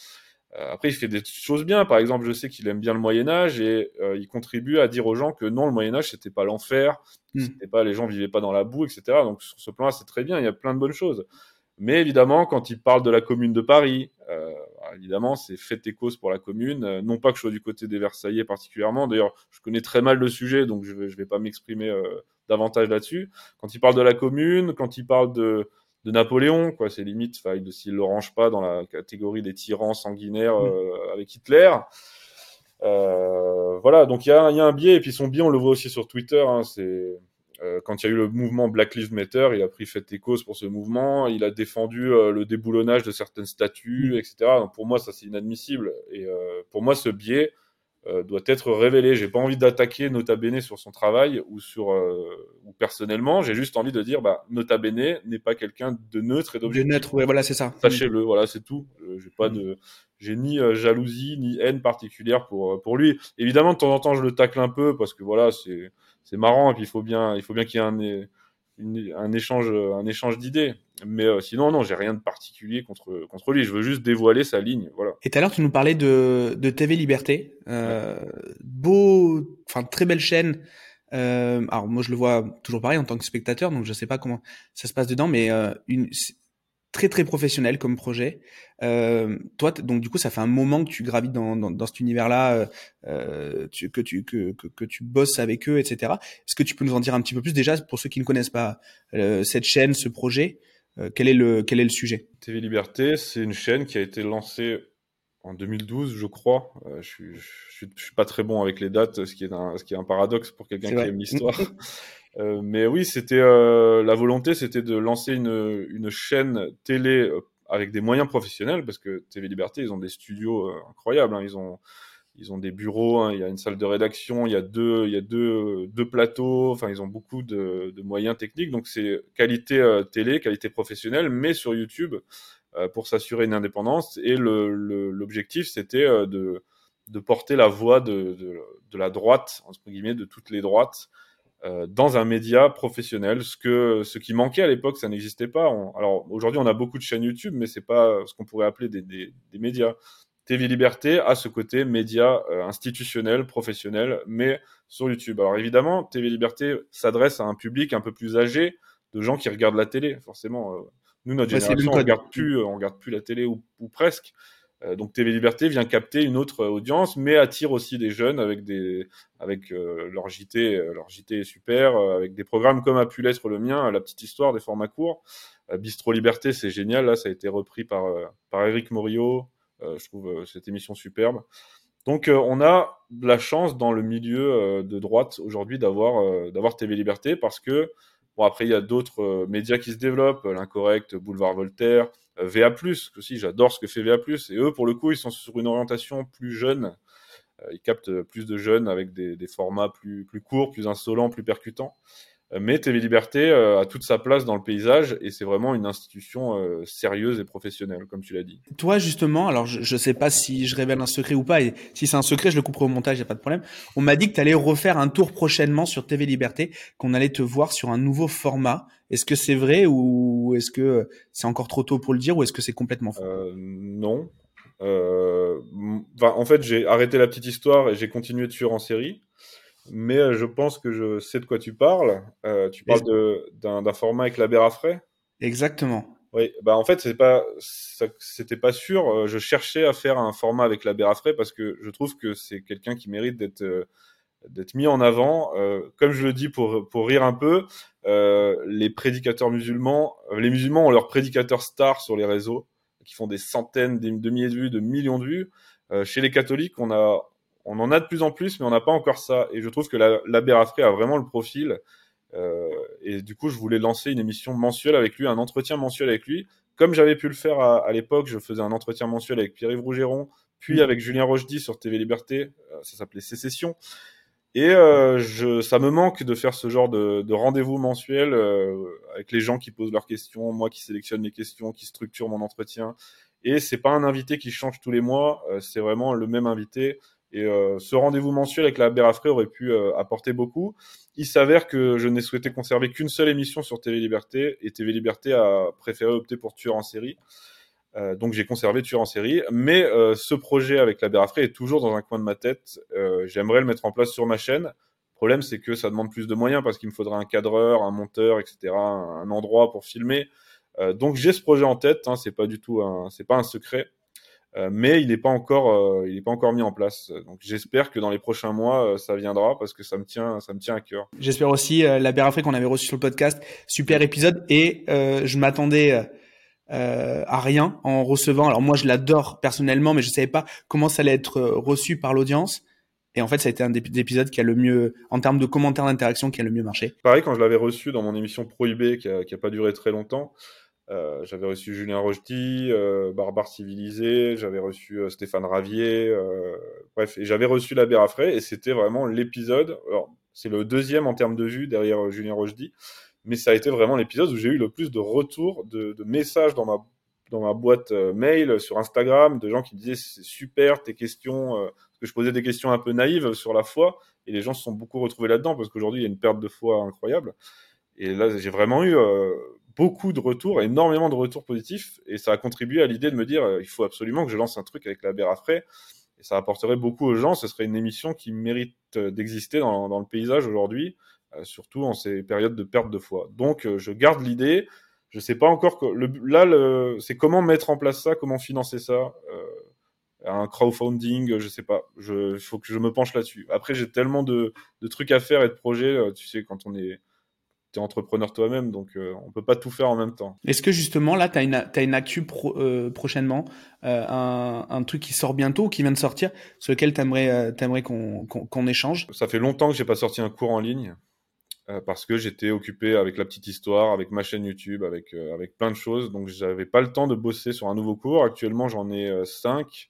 Euh, après, il fait des choses bien. Par exemple, je sais qu'il aime bien le Moyen Âge et euh, il contribue à dire aux gens que non, le Moyen Âge c'était pas l'enfer, c'était pas les gens vivaient pas dans la boue, etc. Donc sur ce plan-là, c'est très bien. Il y a plein de bonnes choses. Mais évidemment, quand il parle de la Commune de Paris, euh, évidemment, c'est fait tes causes pour la Commune. non pas que je sois du côté des Versaillais particulièrement. D'ailleurs, je connais très mal le sujet, donc je vais, je vais pas m'exprimer davantage là-dessus. Quand il parle de la Commune, quand il parle de de Napoléon, quoi. C'est limite, s'il le range pas dans la catégorie des tyrans sanguinaires mm. euh, avec Hitler. Euh, voilà, donc il y a, y a, un biais, et puis son biais, on le voit aussi sur Twitter. Hein, c'est euh, quand il y a eu le mouvement Black Lives Matter, il a pris fait et cause pour ce mouvement. Il a défendu le déboulonnage de certaines statues, mm. etc. Donc pour moi, ça c'est inadmissible. Et pour moi, ce biais, doit être révélé. J'ai pas envie d'attaquer Nota Bene sur son travail ou sur euh, ou personnellement. J'ai juste envie de dire, bah, Nota Bene n'est pas quelqu'un de neutre et d'objectif. De neutre, ouais, voilà, c'est ça. Sachez-le, voilà, c'est tout. Euh, j'ai pas de, j'ai ni jalousie ni haine particulière pour pour lui. Évidemment, de temps en temps, je le tacle un peu parce que voilà, c'est c'est marrant et puis il faut bien il faut bien qu'il y ait un un échange, un échange d'idées. Mais euh, sinon, non, j'ai rien de particulier contre, contre lui. Je veux juste dévoiler sa ligne. Voilà. Et tout à l'heure, tu nous parlais de, de TV Liberté. Euh, Beau, enfin, très belle chaîne. Euh, alors, moi, je le vois toujours pareil en tant que spectateur, donc je sais pas comment ça se passe dedans, mais euh, une, très très professionnel comme projet. Euh, toi, donc du coup, ça fait un moment que tu gravites dans, dans, dans cet univers-là, euh, euh tu, que tu que, que, que, tu bosses avec eux, etc. Est-ce que tu peux nous en dire un petit peu plus déjà pour ceux qui ne connaissent pas euh, cette chaîne, ce projet Quel est le quel est le sujet? TV Liberté, c'est une chaîne qui a été lancée en 2012, je crois. Je, suis, je, suis, je, suis, pas très bon avec les dates, ce qui est un, ce qui est un paradoxe pour quelqu'un qui aime l'histoire. Euh, mais oui, c'était euh, la volonté, c'était de lancer une, une chaîne télé euh, avec des moyens professionnels, parce que TV Liberté, ils ont des studios incroyables. Hein, ils ont ils ont des bureaux, hein, il y a une salle de rédaction, il y a deux, il y a deux, deux plateaux. Enfin, ils ont beaucoup de, de moyens techniques. Donc c'est qualité télé, qualité professionnelle, mais sur YouTube pour s'assurer une indépendance. Et l'objectif, le, c'était de de porter la voix de, de, de, la droite, entre guillemets, de toutes les droites, euh, dans un média professionnel. Ce que ce qui manquait à l'époque, ça n'existait pas. alors aujourd'hui, on a beaucoup de chaînes YouTube, mais c'est pas ce qu'on pourrait appeler des, des, des, médias. TV Liberté a ce côté média euh, institutionnel, professionnel, mais sur YouTube. Alors évidemment, TV Liberté s'adresse à un public un peu plus âgé, de gens qui regardent la télé. Forcément, euh, nous notre génération, on regarde plus, on regarde plus la télé ou, ou presque. Euh, donc TV Liberté vient capter une autre audience, mais attire aussi des jeunes avec des avec euh, leur JT, euh, leur JT est super, avec des programmes comme a pu l'être le mien, la petite histoire des formats courts. Bistro Liberté, c'est génial, là ça a été repris par par Eric Morio, je trouve cette émission superbe. Donc on a la chance dans le milieu de droite aujourd'hui d'avoir d'avoir TV Liberté parce que bon après il y a d'autres médias qui se développent, l'incorrect, Boulevard Voltaire, euh, VA+, aussi, j'adore ce que fait VA+, et eux, pour le coup, ils sont sur une orientation plus jeune, euh, ils captent plus de jeunes avec des, formats plus courts, plus insolents, plus percutants. Mais TV Liberté euh, a toute sa place dans le paysage et c'est vraiment une institution euh, sérieuse et professionnelle, comme tu l'as dit. Toi, justement, alors je ne sais pas si je révèle un secret ou pas, et si c'est un secret, je le couperai au montage, il n'y a pas de problème. On m'a dit que tu allais refaire un tour prochainement sur TV Liberté, qu'on allait te voir sur un nouveau format. Est-ce que c'est vrai ou est-ce que c'est encore trop tôt pour le dire ou est-ce que c'est complètement faux? Euh, Non. Euh, en fait, j'ai arrêté la petite histoire et j'ai continué de suivre en série mais euh, je pense que je sais de quoi tu parles. Euh, tu parles d'un format avec la frais? Exactement. Oui, bah en fait, c'est pas, c'était pas sûr. Euh, je cherchais à faire un format avec la frais parce que je trouve que c'est quelqu'un qui mérite d'être euh, d'être mis en avant. Euh, comme je le dis pour pour rire un peu, les prédicateurs musulmans, les musulmans ont leurs prédicateurs stars sur les réseaux qui font des centaines, des, de milliers de vues, de millions de vues. chez les catholiques, on a on en a de plus en plus, mais on n'a pas encore ça. Et je trouve que la, Raffray a vraiment le profil. Euh, et du coup, je voulais lancer une émission mensuelle avec lui, un entretien mensuel avec lui. Comme j'avais pu le faire à, l'époque, je faisais un entretien mensuel avec Pierre-Yves Rougeron, puis mmh. avec Julien Rochdy sur TV Liberté. Euh, ça s'appelait Sécession. Et euh, je, ça me manque de faire ce genre de, de rendez-vous mensuel euh, avec les gens qui posent leurs questions, moi qui sélectionne les questions, qui structure mon entretien. Et c'est pas un invité qui change tous les mois, euh, c'est vraiment le même invité. Et euh, ce rendez-vous mensuel avec la Bérafré aurait pu euh, apporter beaucoup. Il s'avère que je n'ai souhaité conserver qu'une seule émission sur TV Liberté, et TV Liberté a préféré opter pour Tueur en série. Euh, donc j'ai conservé Tueur en série, mais ce projet avec la Bérafré est toujours dans un coin de ma tête. J'aimerais le mettre en place sur ma chaîne. Le problème, c'est que ça demande plus de moyens parce qu'il me faudra un cadreur, un monteur, etc., un endroit pour filmer. donc j'ai ce projet en tête. Hein, c'est pas du tout, c'est pas un secret, mais il n'est pas encore, il est pas encore mis en place. Donc j'espère que dans les prochains mois, ça viendra parce que ça me tient, ça me tient à cœur. J'espère aussi la Bérafré qu'on avait reçu sur le podcast, super épisode, et je m'attendais euh, à rien en recevant. Alors moi, je l'adore personnellement, mais je savais pas comment ça allait être euh, reçu par l'audience. Et en fait, ça a été un des épisodes qui a le mieux, en termes de commentaires d'interaction, qui a le mieux marché. Pareil, quand je l'avais reçu dans mon émission Prohibé, qui a, qui a pas duré très longtemps, euh, j'avais reçu Julien Rochety, euh, Barbare Civilisé, j'avais reçu euh, Stéphane Ravier, euh, bref, et j'avais reçu la Bérafray, et c'était vraiment l'épisode. Alors, c'est le deuxième en termes de vues derrière Julien Rochety, mais ça a été vraiment l'épisode où j'ai eu le plus de retours, de, de, messages dans ma, dans ma boîte mail, sur Instagram, de gens qui disaient c'est super tes questions, parce que je posais des questions un peu naïves sur la foi, et les gens se sont beaucoup retrouvés là-dedans, parce qu'aujourd'hui il y a une perte de foi incroyable. Et là j'ai vraiment eu beaucoup de retours, énormément de retours positifs, et ça a contribué à l'idée de me dire euh, il faut absolument que je lance un truc avec la Bérafray, et ça apporterait beaucoup aux gens, ce serait une émission qui mérite d'exister dans, le paysage aujourd'hui euh, surtout en ces périodes de perte de foi. Donc, euh, je garde l'idée. Je sais pas encore là, c'est comment mettre en place ça, comment financer ça, euh, un crowdfunding, je sais pas. Je, faut que je me penche là-dessus. Après, j'ai tellement de, trucs à faire et de projets. Tu sais, quand on est es entrepreneur toi-même, donc euh, on peut pas tout faire en même temps. Est-ce que justement là, tu as une, as une actu pro, euh, prochainement, euh, un, un, truc qui sort bientôt, qui vient de sortir, sur lequel tu aimerais, aimerais qu'on échange? Ça fait longtemps que j'ai pas sorti un cours en ligne. Parce que j'étais occupé avec la petite histoire, avec ma chaîne YouTube, avec, avec plein de choses. Donc, j'avais pas le temps de bosser sur un nouveau cours. Actuellement, j'en ai cinq.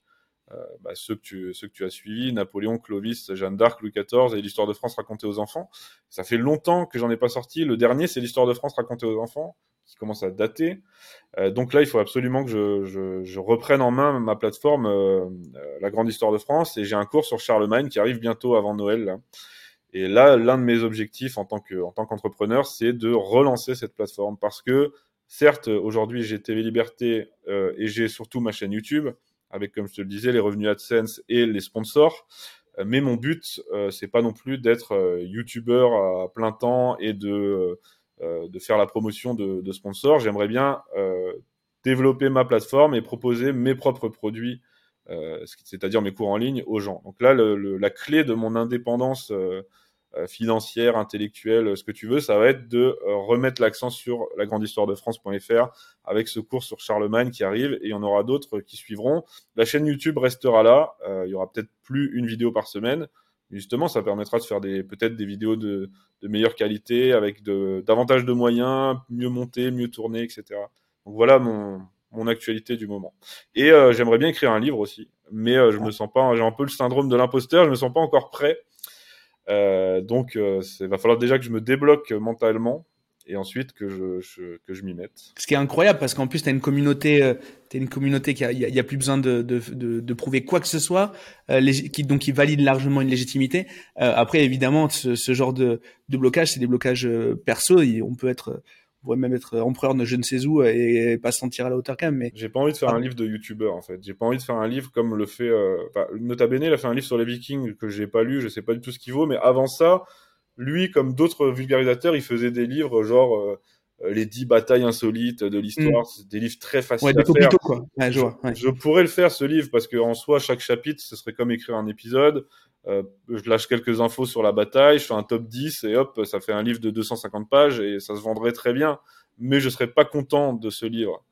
Bah, ceux, que tu, ceux que tu as suivis, Napoléon, Clovis, Jeanne d'Arc, Louis XIV et l'histoire de France racontée aux enfants. Ça fait longtemps que j'en ai pas sorti. Le dernier, c'est l'histoire de France racontée aux enfants, qui commence à dater. donc là, il faut absolument que je, je, je reprenne en main ma plateforme, la grande histoire de France. Et j'ai un cours sur Charlemagne qui arrive bientôt avant Noël. Et là, l'un de mes objectifs en tant que en tant qu'entrepreneur, c'est de relancer cette plateforme parce que certes, aujourd'hui, j'ai TV Liberté euh, et j'ai surtout ma chaîne YouTube avec, comme je te le disais, les revenus AdSense et les sponsors. Euh, mais mon but, euh, c'est pas non plus d'être euh, YouTuber à plein temps et de de faire la promotion de, de sponsors. J'aimerais bien développer ma plateforme et proposer mes propres produits c'est-à-dire mes cours en ligne aux gens. Donc là, la clé de mon indépendance financière, intellectuelle, ce que tu veux, ça va être de euh, remettre l'accent sur la grande histoire de France.fr avec ce cours sur Charlemagne qui arrive et il y en aura d'autres qui suivront. La chaîne YouTube restera là, euh, il y aura peut-être plus une vidéo par semaine. Justement, ça permettra de faire des peut-être des vidéos de, de meilleure qualité avec de, davantage de moyens, mieux montées, mieux tournées, etc. Donc voilà mon, mon actualité du moment. Et euh, j'aimerais bien écrire un livre aussi, mais euh, je me sens pas, j'ai un peu le syndrome de l'imposteur, je me sens pas encore prêt euh, donc, euh, il va falloir déjà que je me débloque mentalement et ensuite que je, je que je m'y mette. Ce qui est incroyable parce qu'en plus tu as une communauté, euh, as une communauté qui a, y a, y a plus besoin de, de, de, de, prouver quoi que ce soit, euh, qui donc qui valide largement une légitimité. Euh, après évidemment ce, ce genre de, de blocage c'est des blocages euh, perso, on peut être pourrait même être empereur de je ne sais où et pas se sentir à la hauteur quand même. Mais j'ai pas envie de faire ah. un livre de youtubeur en fait. J'ai pas envie de faire un livre comme le fait. Euh... Enfin, Nota Bene, il a fait un livre sur les Vikings que j'ai pas lu, je sais pas du tout ce qu'il vaut, mais avant ça, lui, comme d'autres vulgarisateurs, il faisait des livres genre. Euh, les dix batailles insolites de l'histoire, mm. des livres très faciles ouais, à faire. quoi. Ouais, je, vois, ouais. je, pourrais le faire ce livre parce que en soi chaque chapitre ce serait comme écrire un épisode. Euh, je lâche quelques infos sur la bataille, je fais un top 10 et hop, ça fait un livre de 250 pages et ça se vendrait très bien. Mais je serais pas content de ce livre.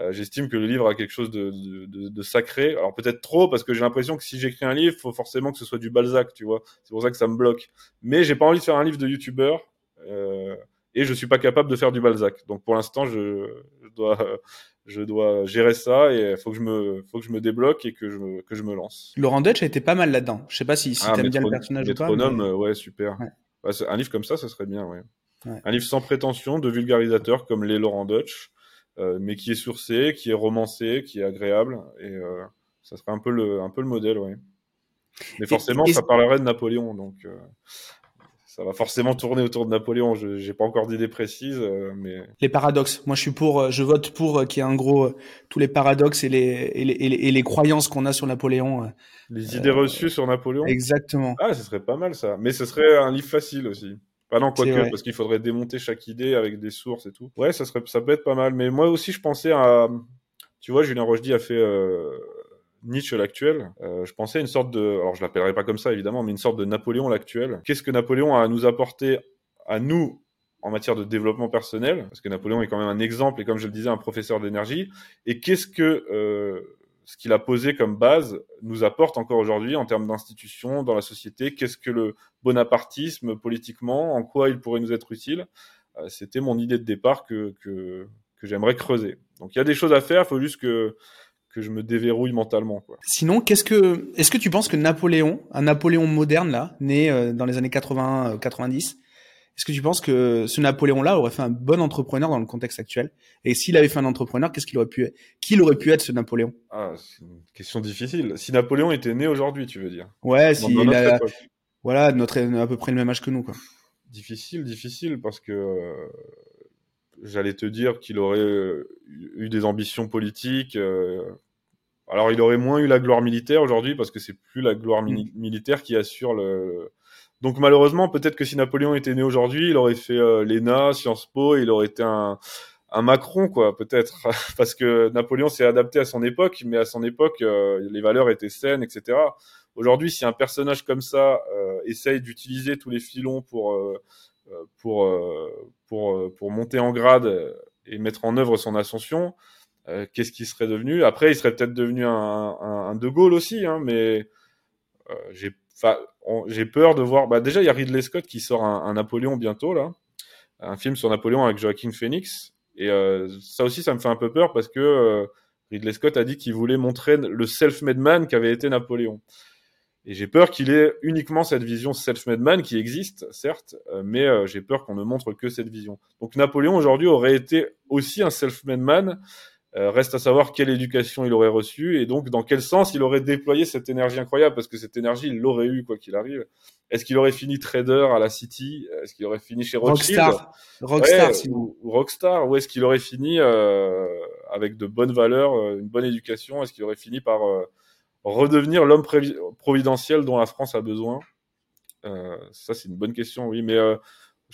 Euh, j'estime que le livre a quelque chose de, sacré. Alors peut-être trop, parce que j'ai l'impression que si j'écris un livre, faut forcément que ce soit du Balzac, tu vois. C'est pour ça que ça me bloque. Mais j'ai pas envie de faire un livre de youtubeur. Euh, et je suis pas capable de faire du Balzac. Donc pour l'instant, je, dois, je dois gérer ça et faut que je me, faut que je me débloque et que je, me, que je me lance. Laurent Dutch a été pas mal là-dedans. Je sais pas si, si ah, t'aimes bien le personnage ou pas. Mais... ouais, super. Bah, un livre comme ça, ça serait bien, ouais. Un livre sans prétention de vulgarisateur comme les Laurent Dutch, euh, mais qui est sourcé, qui est romancé, qui est agréable et euh, ça serait un peu le, un peu le modèle, ouais. Mais forcément, ça parlerait de Napoléon, donc. Euh, ça va forcément tourner autour de Napoléon. Je n'ai pas encore d'idée précise, euh, mais les paradoxes. Moi, je suis pour, euh, je vote pour euh, qu'il y ait un gros tous les paradoxes et les et les, et les, croyances qu'on a sur Napoléon. Les idées reçues sur Napoléon. Exactement. Ah, ce serait pas mal ça. Mais ce serait un livre facile aussi. Pas non, quoique, parce qu'il faudrait démonter chaque idée avec des sources et tout. Ouais, ça serait, ça peut être pas mal. Mais moi aussi, je pensais à, tu vois, Julien Rochdy a fait Nietzsche l'actuel, euh, je pensais à une sorte de, alors je l'appellerai pas comme ça évidemment, mais une sorte de Napoléon l'actuel. Qu'est-ce que Napoléon a à nous apporter à nous en matière de développement personnel? Parce que Napoléon est quand même un exemple et comme je le disais, un professeur d'énergie. Et qu'est-ce que euh, ce qu'il a posé comme base nous apporte encore aujourd'hui en termes d'institutions dans la société? Qu'est-ce que le bonapartisme politiquement En quoi il pourrait nous être utile? Euh, C'était mon idée de départ que, que, que j'aimerais creuser. Donc il y a des choses à faire, il faut juste que que je me déverrouille mentalement. Quoi. Sinon, qu'est-ce que, est-ce que tu penses que Napoléon, un Napoléon moderne là, né euh, dans les années 80, 90, euh, est-ce que tu penses que ce Napoléon-là aurait fait un bon entrepreneur dans le contexte actuel? Et s'il avait fait un entrepreneur, qu'est-ce qu'il aurait pu être Qui aurait pu être ce Napoléon? Ah, c'est une question difficile. Si Napoléon était né aujourd'hui, tu veux dire? Ouais, si voilà, notre à peu près le même âge que nous, quoi. Difficile, difficile, parce que euh, j'allais te dire qu'il aurait eu des ambitions politiques. Alors, il aurait moins eu la gloire militaire aujourd'hui parce que c'est plus la gloire mm. militaire qui assure le. Donc, malheureusement, peut-être que si Napoléon était né aujourd'hui, il aurait fait euh, l'ENA, Sciences Po, il aurait été un, un Macron, quoi, peut-être. parce que Napoléon s'est adapté à son époque, mais à son époque, euh, les valeurs étaient saines, etc. Aujourd'hui, si un personnage comme ça euh, essaye d'utiliser tous les filons pour, euh, pour, pour, pour monter en grade et mettre en œuvre son ascension, euh, qu'est-ce qu'il serait devenu? Après, il serait peut-être devenu un, De Gaulle aussi, hein, mais euh, j'ai peur de voir. Bah, déjà, il y a Ridley Scott qui sort un, Napoléon bientôt là, un film sur Napoléon avec Joaquin Phoenix, et euh, ça aussi, ça me fait un peu peur parce que euh, Ridley Scott a dit qu'il voulait montrer le self-made man qu'avait été Napoléon. Et j'ai peur qu'il ait uniquement cette vision self-made man qui existe, certes, mais j'ai peur qu'on ne montre que cette vision. Donc Napoléon aujourd'hui aurait été aussi un self-made man, euh, reste à savoir quelle éducation il aurait reçue et donc dans quel sens il aurait déployé cette énergie incroyable parce que cette énergie il l'aurait eu quoi qu'il arrive. Est-ce qu'il aurait fini trader à la City? Est-ce qu'il aurait fini chez Rothschild? Rockstar, Rockstar ou, Rockstar. Ou est-ce qu'il aurait fini euh, avec de bonnes valeurs, euh, une bonne éducation? Est-ce qu'il aurait fini par redevenir l'homme providentiel dont la France a besoin Ça c'est une bonne question, oui, mais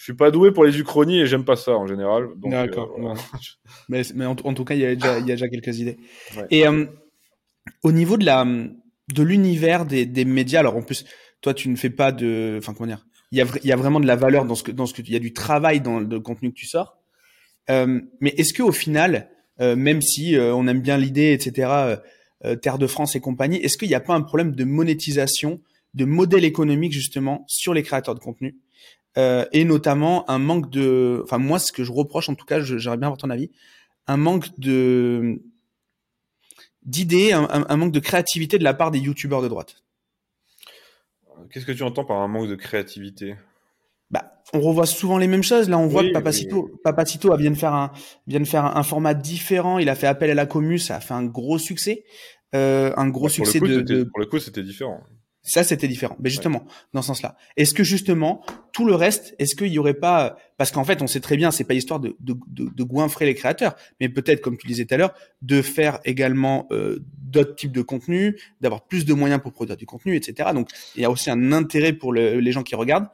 je suis pas doué pour les uchronies et j'aime pas ça en général. D'accord. Euh, mais, mais en, tout cas, il y a déjà, il y a déjà quelques idées. Et euh, au niveau de la de l'univers des, des médias, alors en plus, toi, tu ne fais pas de, enfin comment dire, il y a, il y a vraiment de la valeur dans ce que dans ce que il y a du travail dans le contenu que tu sors. Euh, mais est-ce que au final, euh, même si euh, on aime bien l'idée, etc., Terre de France et compagnie, est-ce qu'il n'y a pas un problème de monétisation, de modèle économique justement sur les créateurs de contenu euh, et notamment un manque de, enfin moi ce que je reproche en tout cas, j'aimerais bien avoir ton avis, un manque de d'idées, un, manque de créativité de la part des youtubeurs de droite? Qu'est-ce que tu entends par un manque de créativité? On revoit souvent les mêmes choses. Là, on voit que Papacito, Papacito vient de faire un vient de faire un, format différent. Il a fait appel à la commu, ça a fait un gros succès, euh, un gros succès de, Pour le coup, c'était différent. Ça, c'était différent. Mais justement, dans ce sens-là, est-ce que justement tout le reste, est-ce qu'il y aurait pas, parce qu'en fait, on sait très bien, c'est pas histoire de, de, de, de goinfrer les créateurs, mais peut-être, comme tu disais tout à l'heure, de faire également euh, d'autres types de contenus, d'avoir plus de moyens pour produire du contenu, etc. Donc, il y a aussi un intérêt pour les gens qui regardent.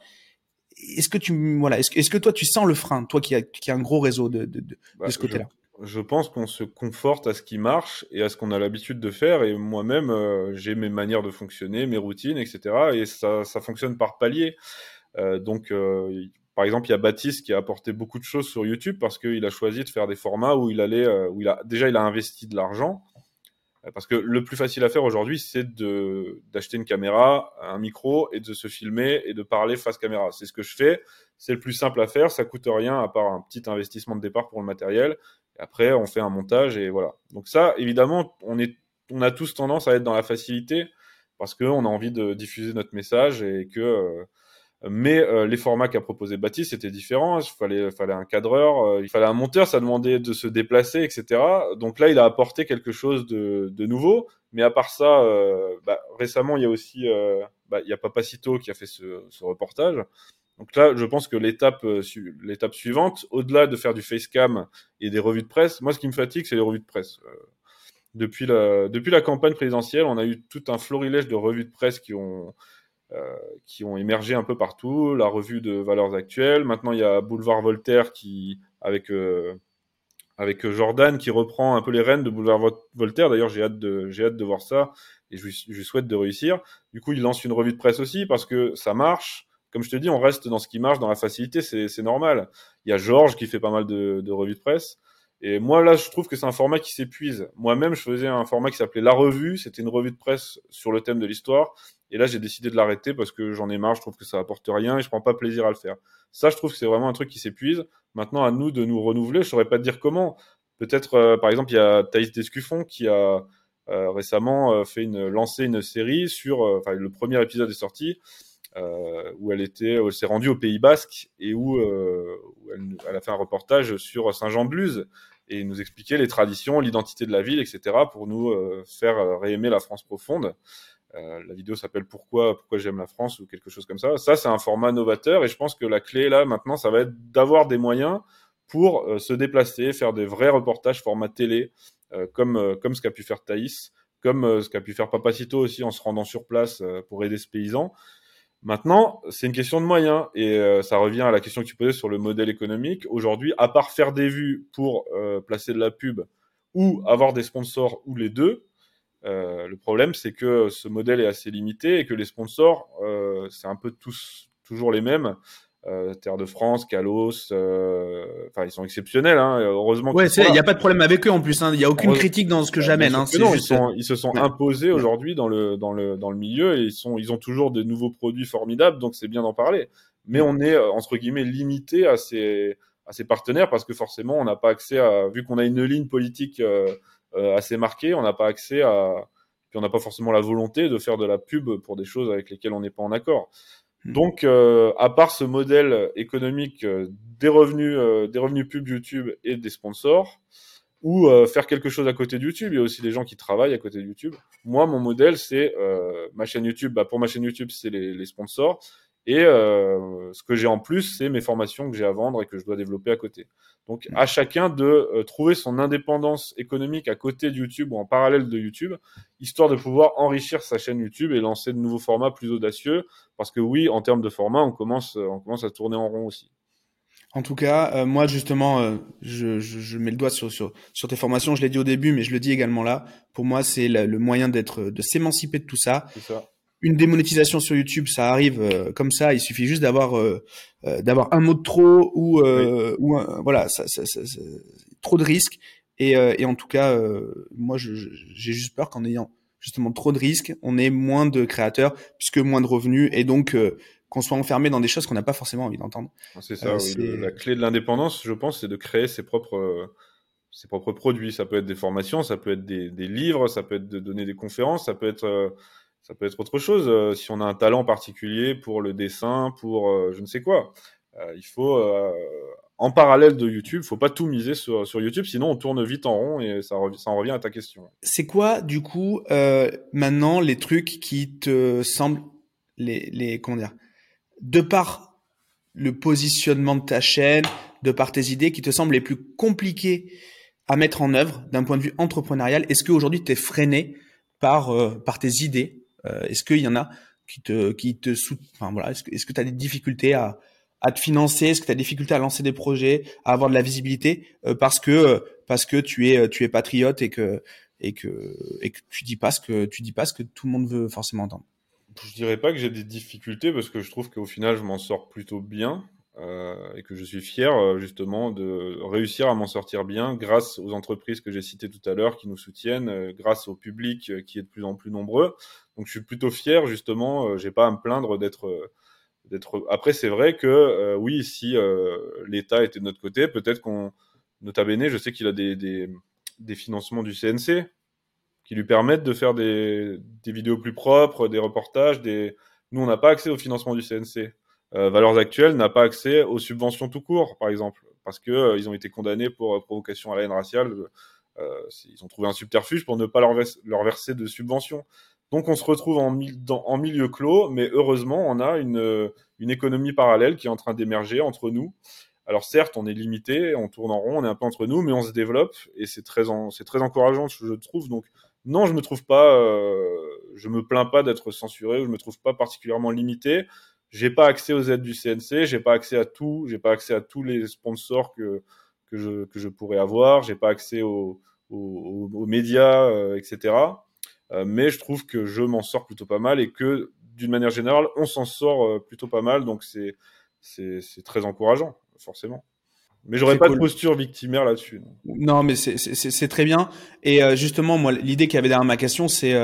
Est-ce que tu, voilà, est-ce que, toi, tu sens le frein, toi qui as, qui a un gros réseau de, de, de, bah, ce côté-là? je pense qu'on se conforte à ce qui marche et à ce qu'on a l'habitude de faire. Et moi-même, euh, j'ai mes manières de fonctionner, mes routines, etc. Et ça, ça fonctionne par palier. Euh, donc, euh, par exemple, il y a Baptiste qui a apporté beaucoup de choses sur YouTube parce qu'il a choisi de faire des formats où il allait, euh, où il a déjà il a investi de l'argent. Euh, parce que le plus facile à faire aujourd'hui, c'est de d'acheter une caméra, un micro et de se filmer et de parler face caméra. C'est ce que je fais. C'est le plus simple à faire. Ça coûte rien à part un petit investissement de départ pour le matériel. Après, on fait un montage et voilà. Donc ça, évidemment, on est, on a tous tendance à être dans la facilité parce qu'on a envie de diffuser notre message et que euh, mais euh, les formats qu'a proposé Baptiste étaient différents. Il fallait, fallait un cadreur, euh, il fallait un monteur, ça demandait de se déplacer, etc. Donc là, il a apporté quelque chose de, de nouveau. Mais à part ça, euh, bah, récemment, il y a aussi, bah, il y a Papacito qui a fait ce, ce, reportage. Donc là, je pense que l'étape, l'étape suivante, au-delà de faire du facecam et des revues de presse, moi, ce qui me fatigue, c'est les revues de presse. depuis la, depuis la campagne présidentielle, on a eu tout un florilège de revues de presse qui ont euh, qui ont émergé un peu partout, la revue de valeurs actuelles. Maintenant, il y a Boulevard Voltaire qui, avec euh, avec Jordan, qui reprend un peu les rênes de Boulevard Voltaire. D'ailleurs, j'ai hâte de j'ai hâte de voir ça et je lui, souhaite de réussir. Du coup, il lance une revue de presse aussi parce que ça marche. Comme je te dis, on reste dans ce qui marche, dans la facilité, c'est normal. Il y a Georges qui fait pas mal de, de revues de presse. Et moi, là, je trouve que c'est un format qui s'épuise. Moi-même, je faisais un format qui s'appelait La Revue. C'était une revue de presse sur le thème de l'histoire. Et là, j'ai décidé de l'arrêter parce que j'en ai marre. Je trouve que ça apporte rien et je prends pas plaisir à le faire. Ça, je trouve que c'est vraiment un truc qui s'épuise. Maintenant, à nous de nous renouveler. Je saurais pas te dire comment. Peut-être, euh, par exemple, il y a Thaïs Descuffon qui a euh, récemment euh, fait une lancé une série sur. Enfin, le premier épisode est sorti. Où elle était, elle s'est rendue au Pays Basque et où, où elle, a fait un reportage sur Saint-Jean-de-Luz et nous expliquer les traditions, l'identité de la ville, etc., pour nous euh, faire euh, réaimer la France profonde. Euh, la vidéo s'appelle Pourquoi pourquoi j'aime la France ou quelque chose comme ça. Ça, c'est un format novateur et je pense que la clé là maintenant, ça va être d'avoir des moyens pour se déplacer, faire des vrais reportages format télé, comme comme ce qu'a pu faire Thaïs, comme ce qu'a pu faire Papacito aussi en se rendant sur place pour aider ce paysan. Maintenant, c'est une question de moyens et euh, ça revient à la question que tu posais sur le modèle économique. Aujourd'hui, à part faire des vues pour euh, placer de la pub ou avoir des sponsors ou les deux, euh, le problème c'est que ce modèle est assez limité et que les sponsors, c'est un peu tous toujours les mêmes. Euh, Terre de France, Calos, euh, enfin ils sont exceptionnels. Hein, heureusement. Ouais, il n'y a pas de problème avec eux en plus. Hein. Il n'y a aucune critique dans ce que j'amène. Hein, non, ils, sont, ils, se sont imposés aujourd'hui dans le dans le dans le milieu et ils sont ils ont toujours de nouveaux produits formidables, donc c'est bien d'en parler. Mais on est euh, entre guillemets limité à ces à ces partenaires parce que forcément on n'a pas accès à vu qu'on a une ligne politique euh, assez marquée, on n'a pas accès à puis on n'a pas forcément la volonté de faire de la pub pour des choses avec lesquelles on n'est pas en accord. Donc, euh, à part ce modèle économique euh, des revenus, euh, des revenus pub YouTube et des sponsors, ou faire quelque chose à côté de YouTube, il y a aussi des gens qui travaillent à côté de YouTube. Moi, mon modèle, c'est ma chaîne YouTube. Bah, pour ma chaîne YouTube, c'est les, sponsors. Et ce que j'ai en plus, c'est mes formations que j'ai à vendre et que je dois développer à côté. Donc, à chacun de euh, trouver son indépendance économique à côté de YouTube ou en parallèle de YouTube, histoire de pouvoir enrichir sa chaîne YouTube et lancer de nouveaux formats plus audacieux. Parce que oui, en termes de format, on commence, euh, on commence à tourner en rond aussi. En tout cas, euh, moi justement, je, je, je, mets le doigt sur, sur, sur tes formations. Je l'ai dit au début, mais je le dis également là. Pour moi, c'est le moyen d'être, de s'émanciper de tout ça. C'est ça une démonétisation sur YouTube, ça arrive euh, comme ça. Il suffit juste d'avoir euh, euh, d'avoir un mot de trop ou ou voilà, ça, ça, ça, trop de risques. Et, et en tout cas, moi, j'ai juste peur qu'en ayant justement trop de risques, on ait moins de créateurs puisque moins de revenus et donc qu'on soit enfermé dans des choses qu'on n'a pas forcément envie d'entendre. C'est ça. Oui, la clé de l'indépendance, je pense, c'est de créer ses propres ses propres produits. Ça peut être des formations, ça peut être des, des livres, ça peut être de donner des conférences, ça peut être ça peut être autre chose. Euh, si on a un talent particulier pour le dessin, pour euh, je ne sais quoi, euh, il faut en parallèle de YouTube, faut pas tout miser sur, sur YouTube, sinon on tourne vite en rond et ça, ça en revient à ta question. C'est quoi, du coup, euh, maintenant les trucs qui te semblent les, les comment dire, de par le positionnement de ta chaîne, de par tes idées, qui te semblent les plus compliqués à mettre en œuvre d'un point de vue entrepreneurial? Est-ce qu'aujourd'hui tu es freiné par euh, par tes idées? euh, est-ce qu'il y en a qui te qui te enfin voilà est-ce que est-ce que tu as des difficultés à à te financer? Est-ce que tu as des difficultés à lancer des projets, à avoir de la visibilité? Euh, parce que euh, parce que tu es tu es patriote et que et que et que tu dis pas ce que tu dis pas ce que tout le monde veut forcément entendre. Je dirais pas que j'ai des difficultés parce que je trouve qu'au final je m'en sors plutôt bien. Et que je suis fier justement de réussir à m'en sortir bien grâce aux entreprises que j'ai citées tout à l'heure qui nous soutiennent, grâce au public qui est de plus en plus nombreux. Donc je suis plutôt fier justement, j'ai pas à me plaindre d'être d'être. Après c'est vrai que oui, si l'État était de notre côté, peut-être qu'on nota bene, je sais qu'il a des, des, des financements du CNC qui lui permettent de faire des, des vidéos plus propres, des reportages. Des... Nous, on n'a pas accès au financement du CNC. Euh, Valeurs Actuelles n'a pas accès aux subventions tout court, par exemple, parce que euh, ont été condamnés pour euh, provocation à la haine raciale. Euh, ils ont trouvé un subterfuge pour ne pas leur, verser de subventions. Donc, on se retrouve en, en, milieu clos, mais heureusement, on a une, une économie parallèle qui est en train d'émerger entre nous. Alors certes, on est limité, on tourne en rond, on est un peu entre nous, mais on se développe et c'est très, c'est très encourageant, je trouve. Donc non, je me trouve pas, euh, je me plains pas d'être censuré, ou je me trouve pas particulièrement limité. J'ai pas accès aux aides du CNC, j'ai pas accès à tout, j'ai pas accès à tous les sponsors que que je que je pourrais avoir, j'ai pas accès aux aux, aux médias, euh, etc. Euh, mais je trouve que je m'en sors plutôt pas mal et que d'une manière générale, on s'en sort euh, plutôt pas mal, donc c'est c'est très encourageant, forcément. Mais j'aurais pas de posture victimaire là-dessus. Non. mais c'est très bien. Et euh, justement, moi, l'idée qu'il y avait derrière ma question, c'est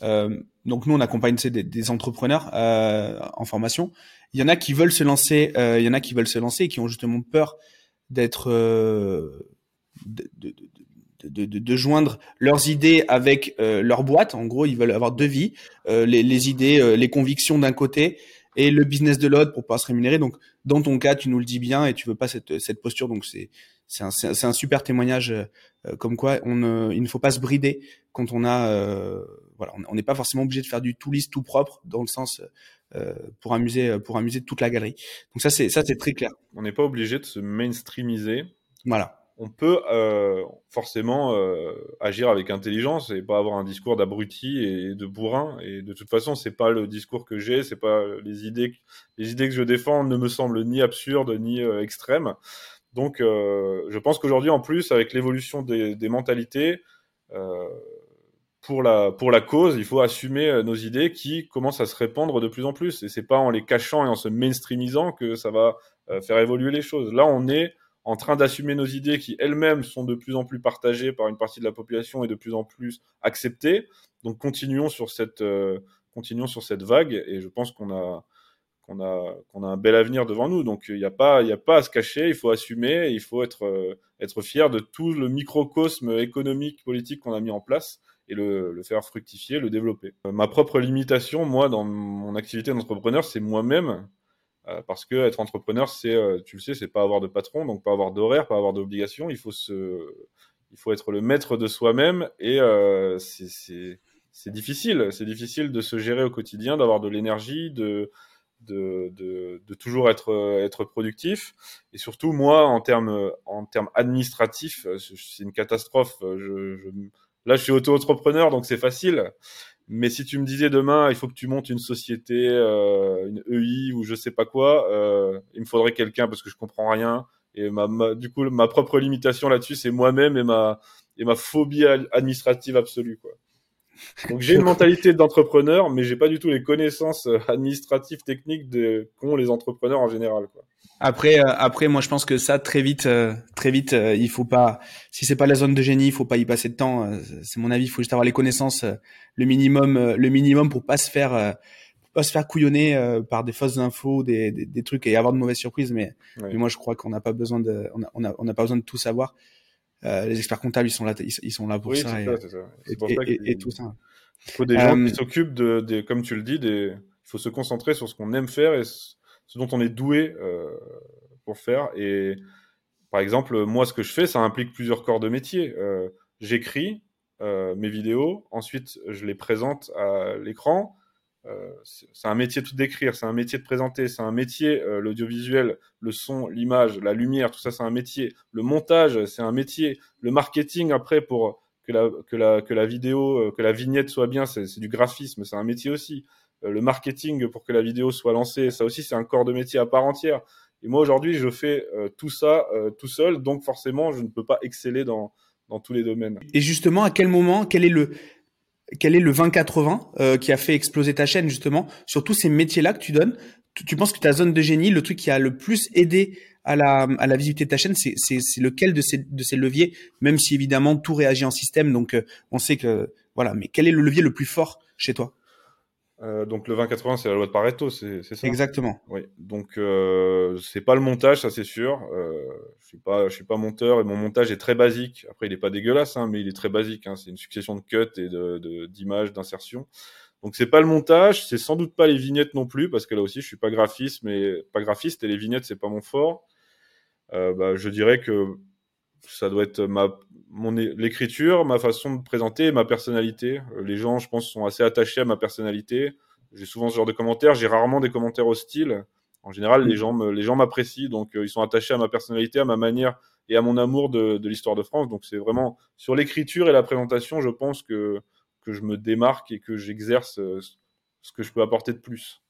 donc nous, on accompagne des, des entrepreneurs euh, en formation. Il y en a qui veulent se lancer, il y en a qui veulent se lancer et qui ont justement peur d'être de, de, de, de, de, joindre leurs idées avec leur boîte. En gros, ils veulent avoir deux vies, les, les, idées, les convictions d'un côté et le business de l'autre pour pas se rémunérer. Donc, dans ton cas, tu nous le dis bien et tu veux pas cette, cette posture. Donc, c'est c'est un, c'est un super témoignage euh, comme quoi on il ne faut pas se brider quand on a euh, voilà, on n'est pas forcément obligé de faire du tout lisse, tout propre dans le sens euh, pour amuser pour amuser toute la galerie. Donc ça c'est ça c'est très clair. On n'est pas obligé de se mainstreamiser. Voilà on peut euh, forcément euh, agir avec intelligence et pas avoir un discours d'abruti et de bourrin. Et de toute façon, c'est pas le discours que j'ai, c'est pas les idées, les idées que je défends ne me semblent ni absurdes ni euh, extrêmes. Donc, euh, je pense qu'aujourd'hui, en plus, avec l'évolution des, des, mentalités, euh, pour la pour la cause, il faut assumer nos idées qui commencent à se répandre de plus en plus. Et c'est pas en les cachant et en se mainstreamisant que ça va faire évoluer les choses. Là, on est en train d'assumer nos idées qui elles-mêmes sont de plus en plus partagées par une partie de la population et de plus en plus acceptées. Donc continuons sur cette euh, continuons sur cette vague et je pense qu'on a qu'on a qu'on a un bel avenir devant nous. Donc il n'y a pas a pas à se cacher, il faut assumer, il faut être euh, être fier de tout le microcosme économique politique qu'on a mis en place et le, le, faire fructifier, le développer. Euh, ma propre limitation, moi, dans mon activité d'entrepreneur, c'est moi-même euh, parce que être entrepreneur, c'est, tu le sais, c'est pas avoir de patron, donc pas avoir d'horaire, pas avoir d'obligation. Il faut il faut être le maître de soi-même et euh, c'est difficile. C'est difficile de se gérer au quotidien, d'avoir de l'énergie, de, de, de, de, toujours être, être productif. Et surtout, moi, en termes, en termes administratifs, c'est une catastrophe. Je, je, là, je suis auto-entrepreneur, donc c'est facile. Mais si tu me disais demain, il faut que tu montes une société, euh, une EI ou je sais pas quoi, euh, il me faudrait quelqu'un parce que je comprends rien. Et ma, ma du coup, ma propre limitation là-dessus, c'est moi-même et ma et ma phobie administrative absolue, quoi. Donc j'ai une mentalité d'entrepreneur, mais j'ai pas du tout les connaissances euh, administratives, techniques de qu'ont les entrepreneurs en général, quoi. Après, euh, après, moi, je pense que ça, très vite, euh, très vite, euh, il faut pas. Si c'est pas la zone de génie, il faut pas y passer de temps. c'est mon avis. Il faut juste avoir les connaissances, le minimum, le minimum pour pas se faire, pas se faire couillonner par des fausses infos, des, des, des, trucs et avoir de mauvaises surprises. Mais, mais moi, je crois qu'on n'a pas besoin de, on a, on a, on a, pas besoin de tout savoir. Les experts comptables, ils sont là, ils, sont là pour oui, ça, et, ça, ça. Et, pour ça et, tout ça. Il faut des gens qui s'occupent de, des, comme tu le dis, des. Il faut se concentrer sur ce qu'on aime faire et ce dont on est doué euh, pour faire. Et par exemple, moi, ce que je fais, ça implique plusieurs corps de métier. Euh, J'écris euh, mes vidéos, ensuite je les présente à l'écran. Euh, c'est un métier tout d'écrire, c'est un métier de présenter, c'est un métier euh, l'audiovisuel, le son, l'image, la lumière, tout ça c'est un métier. Le montage, c'est un métier. Le marketing après pour que la, que la, que la vidéo, euh, que la vignette soit bien, c'est du graphisme, c'est un métier aussi. Le marketing pour que la vidéo soit lancée, ça aussi c'est un corps de métier à part entière. Et moi aujourd'hui, je fais tout ça tout seul, donc forcément, je ne peux pas exceller dans, dans tous les domaines. Et justement, à quel moment, quel est le quel est le 20-80 euh, qui a fait exploser ta chaîne justement sur tous ces métiers-là que tu donnes? Tu penses que ta zone de génie, le truc qui a le plus aidé à la, visibilité de ta chaîne, c'est, lequel de ces, de ces leviers, même si évidemment tout réagit en système, donc euh, on sait que voilà, mais quel est le levier le plus fort chez toi? Euh, donc le 20-80, c'est la loi de Pareto, c'est, ça? Exactement. Oui. Donc euh, c'est pas le montage, ça c'est sûr. Euh, je suis pas, je suis pas monteur et mon montage est très basique. Après, il est pas dégueulasse, hein, mais il est très basique. Hein. C'est une succession de cuts et de, de, d'images, d'insertions. Donc c'est pas le montage, c'est sans doute pas les vignettes non plus, parce que là aussi je suis pas graphiste, mais pas graphiste et les vignettes c'est pas mon fort. Euh, bah, je dirais que ça doit être ma mon l'écriture, ma façon de présenter, ma personnalité. Euh, les gens, je pense, sont assez attachés à ma personnalité. J'ai souvent ce genre de commentaires. J'ai rarement des commentaires hostiles. En général, les mm. gens me, les gens m'apprécient, donc euh, ils sont attachés à ma personnalité, à ma manière et à mon amour de, de l'histoire de France. Donc c'est vraiment sur l'écriture et la présentation, je pense que que je me démarque et que j'exerce euh, ce que je peux apporter de plus.